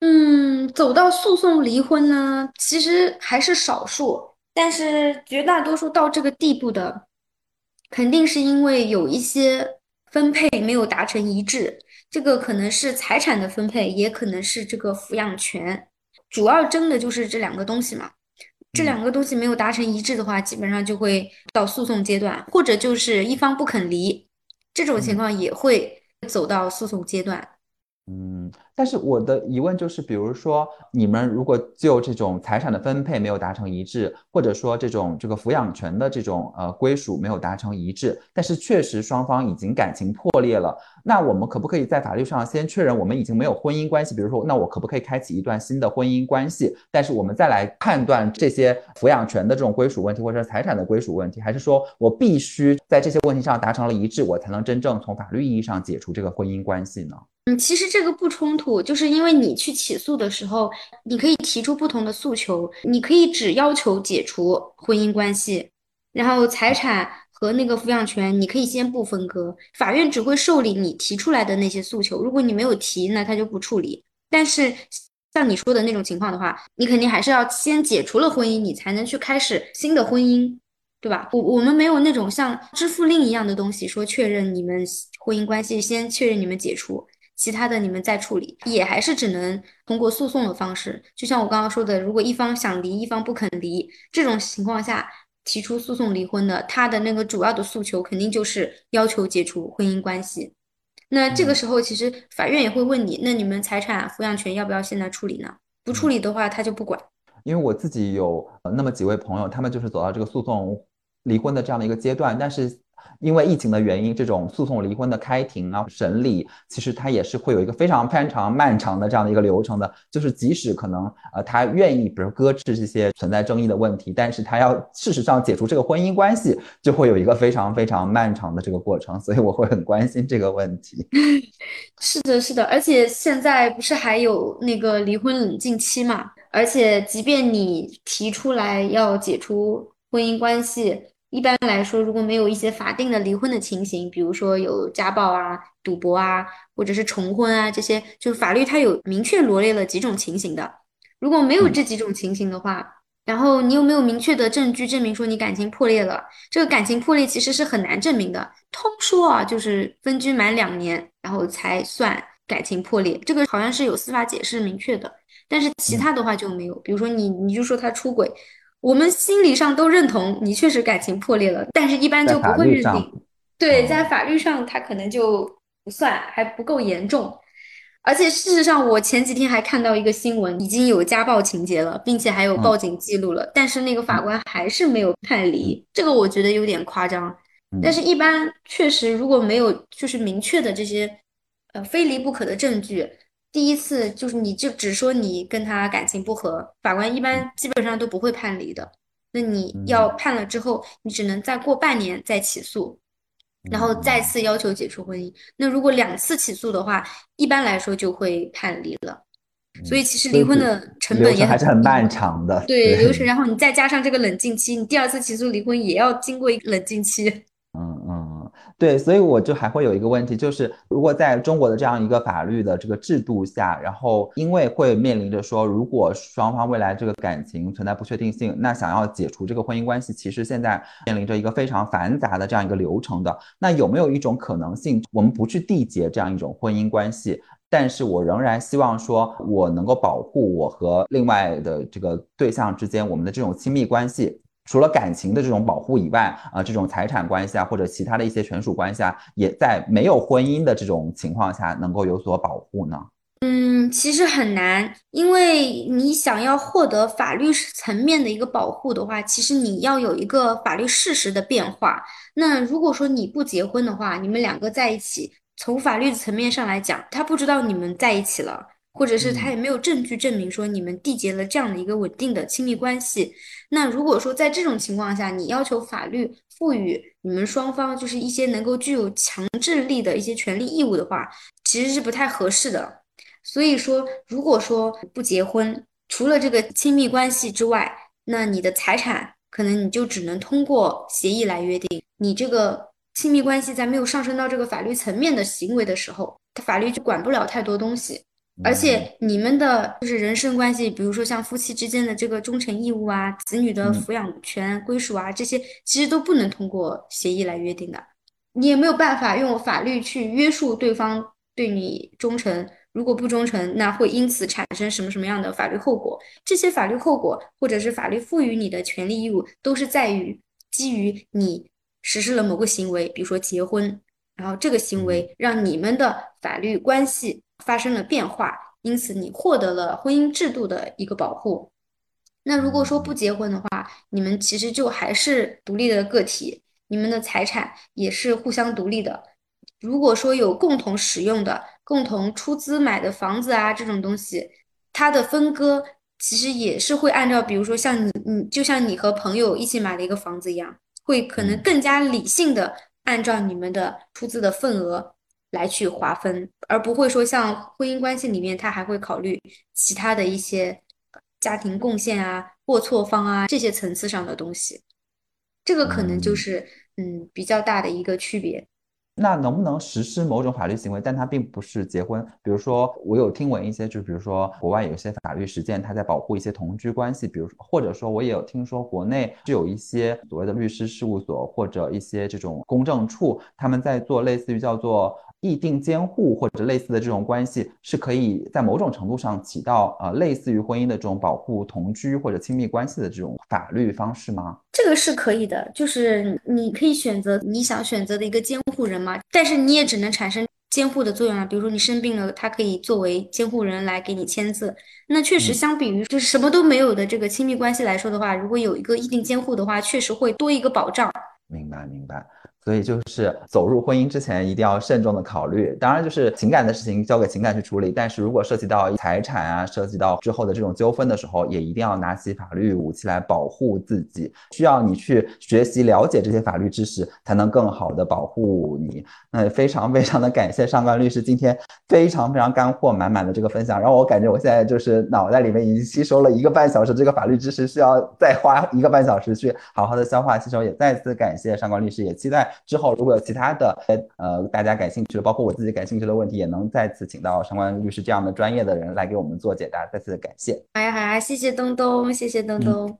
S5: 嗯，走到诉讼离婚呢，其实还是少数，但是绝大多数到这个地步的。肯定是因为有一些分配没有达成一致，这个可能是财产的分配，也可能是这个抚养权，主要争的就是这两个东西嘛。这两个东西没有达成一致的话，基本上就会到诉讼阶段，或者就是一方不肯离，这种情况也会走到诉讼阶段。
S4: 嗯，但是我的疑问就是，比如说你们如果就这种财产的分配没有达成一致，或者说这种这个抚养权的这种呃归属没有达成一致，但是确实双方已经感情破裂了，那我们可不可以在法律上先确认我们已经没有婚姻关系？比如说，那我可不可以开启一段新的婚姻关系？但是我们再来判断这些抚养权的这种归属问题，或者财产的归属问题，还是说我必须在这些问题上达成了一致，我才能真正从法律意义上解除这个婚姻关系呢？
S5: 嗯，其实这个不冲突，就是因为你去起诉的时候，你可以提出不同的诉求，你可以只要求解除婚姻关系，然后财产和那个抚养权你可以先不分割，法院只会受理你提出来的那些诉求。如果你没有提，那他就不处理。但是像你说的那种情况的话，你肯定还是要先解除了婚姻，你才能去开始新的婚姻，对吧？我我们没有那种像支付令一样的东西，说确认你们婚姻关系，先确认你们解除。其他的你们再处理，也还是只能通过诉讼的方式。就像我刚刚说的，如果一方想离，一方不肯离，这种情况下提出诉讼离婚的，他的那个主要的诉求肯定就是要求解除婚姻关系。那这个时候，其实法院也会问你，那你们财产抚养权要不要现在处理呢？不处理的话，他就不管。
S4: 因为我自己有那么几位朋友，他们就是走到这个诉讼离婚的这样的一个阶段，但是。因为疫情的原因，这种诉讼离婚的开庭啊、审理，其实它也是会有一个非常非常漫长的这样的一个流程的。就是即使可能呃他愿意，比如搁置这些存在争议的问题，但是他要事实上解除这个婚姻关系，就会有一个非常非常漫长的这个过程。所以我会很关心这个问题。
S5: 是的，是的，而且现在不是还有那个离婚冷静期嘛？而且即便你提出来要解除婚姻关系。一般来说，如果没有一些法定的离婚的情形，比如说有家暴啊、赌博啊，或者是重婚啊，这些就是法律它有明确罗列了几种情形的。如果没有这几种情形的话，然后你又没有明确的证据证明说你感情破裂了，这个感情破裂其实是很难证明的。通说啊，就是分居满两年，然后才算感情破裂，这个好像是有司法解释明确的。但是其他的话就没有，比如说你你就说他出轨。我们心理上都认同你确实感情破裂了，但是一般就不会认定。对，在法律上他可能就不算，还不够严重。而且事实上，我前几天还看到一个新闻，已经有家暴情节了，并且还有报警记录了，但是那个法官还是没有判离，这个我觉得有点夸张。但是，一般确实如果没有就是明确的这些呃非离不可的证据。第一次就是你就只说你跟他感情不和，法官一般基本上都不会判离的。那你要判了之后，你只能再过半年再起诉，然后再次要求解除婚姻。那如果两次起诉的话，一般来说就会判离了。所以其实离婚的成本也
S4: 还是很漫长的。
S5: 对流程，然后你再加上这个冷静期，你第二次起诉离婚也要经过一个冷静期。
S4: 对，所以我就还会有一个问题，就是如果在中国的这样一个法律的这个制度下，然后因为会面临着说，如果双方未来这个感情存在不确定性，那想要解除这个婚姻关系，其实现在面临着一个非常繁杂的这样一个流程的。那有没有一种可能性，我们不去缔结这样一种婚姻关系，但是我仍然希望说我能够保护我和另外的这个对象之间我们的这种亲密关系？除了感情的这种保护以外，啊，这种财产关系啊，或者其他的一些权属关系啊，也在没有婚姻的这种情况下能够有所保护呢？
S5: 嗯，其实很难，因为你想要获得法律层面的一个保护的话，其实你要有一个法律事实的变化。那如果说你不结婚的话，你们两个在一起，从法律层面上来讲，他不知道你们在一起了。或者是他也没有证据证明说你们缔结了这样的一个稳定的亲密关系。那如果说在这种情况下，你要求法律赋予你们双方就是一些能够具有强制力的一些权利义务的话，其实是不太合适的。所以说，如果说不结婚，除了这个亲密关系之外，那你的财产可能你就只能通过协议来约定。你这个亲密关系在没有上升到这个法律层面的行为的时候，他法律就管不了太多东西。而且你们的就是人身关系，比如说像夫妻之间的这个忠诚义务啊，子女的抚养权归属啊，这些其实都不能通过协议来约定的。你也没有办法用法律去约束对方对你忠诚，如果不忠诚，那会因此产生什么什么样的法律后果？这些法律后果或者是法律赋予你的权利义务，都是在于基于你实施了某个行为，比如说结婚，然后这个行为让你们的法律关系。发生了变化，因此你获得了婚姻制度的一个保护。那如果说不结婚的话，你们其实就还是独立的个体，你们的财产也是互相独立的。如果说有共同使用的、共同出资买的房子啊这种东西，它的分割其实也是会按照，比如说像你，你就像你和朋友一起买了一个房子一样，会可能更加理性的按照你们的出资的份额。来去划分，而不会说像婚姻关系里面，他还会考虑其他的一些家庭贡献啊、过错方啊这些层次上的东西。这个可能就是嗯比较大的一个区别。
S4: 那能不能实施某种法律行为，但它并不是结婚？比如说，我有听闻一些，就比如说国外有一些法律实践，它在保护一些同居关系。比如，或者说我也有听说国内是有一些所谓的律师事务所或者一些这种公证处，他们在做类似于叫做。议定监护或者类似的这种关系，是可以在某种程度上起到呃类似于婚姻的这种保护同居或者亲密关系的这种法律方式吗？
S5: 这个是可以的，就是你可以选择你想选择的一个监护人嘛，但是你也只能产生监护的作用啊。比如说你生病了，他可以作为监护人来给你签字。那确实相比于就是什么都没有的这个亲密关系来说的话，如果有一个议定监护的话，确实会多一个保障。
S4: 明白，明白。所以就是走入婚姻之前一定要慎重的考虑，当然就是情感的事情交给情感去处理，但是如果涉及到财产啊，涉及到之后的这种纠纷的时候，也一定要拿起法律武器来保护自己。需要你去学习了解这些法律知识，才能更好的保护你。那非常非常的感谢上官律师今天非常非常干货满满的这个分享，让我感觉我现在就是脑袋里面已经吸收了一个半小时这个法律知识，需要再花一个半小时去好好的消化吸收。也再次感谢上官律师，也期待。之后如果有其他的呃大家感兴趣的，包括我自己感兴趣的问题，也能再次请到相关律师这样的专业的人来给我们做解答。再次感谢。
S5: 哎呀好呀，谢谢东东，谢谢东东。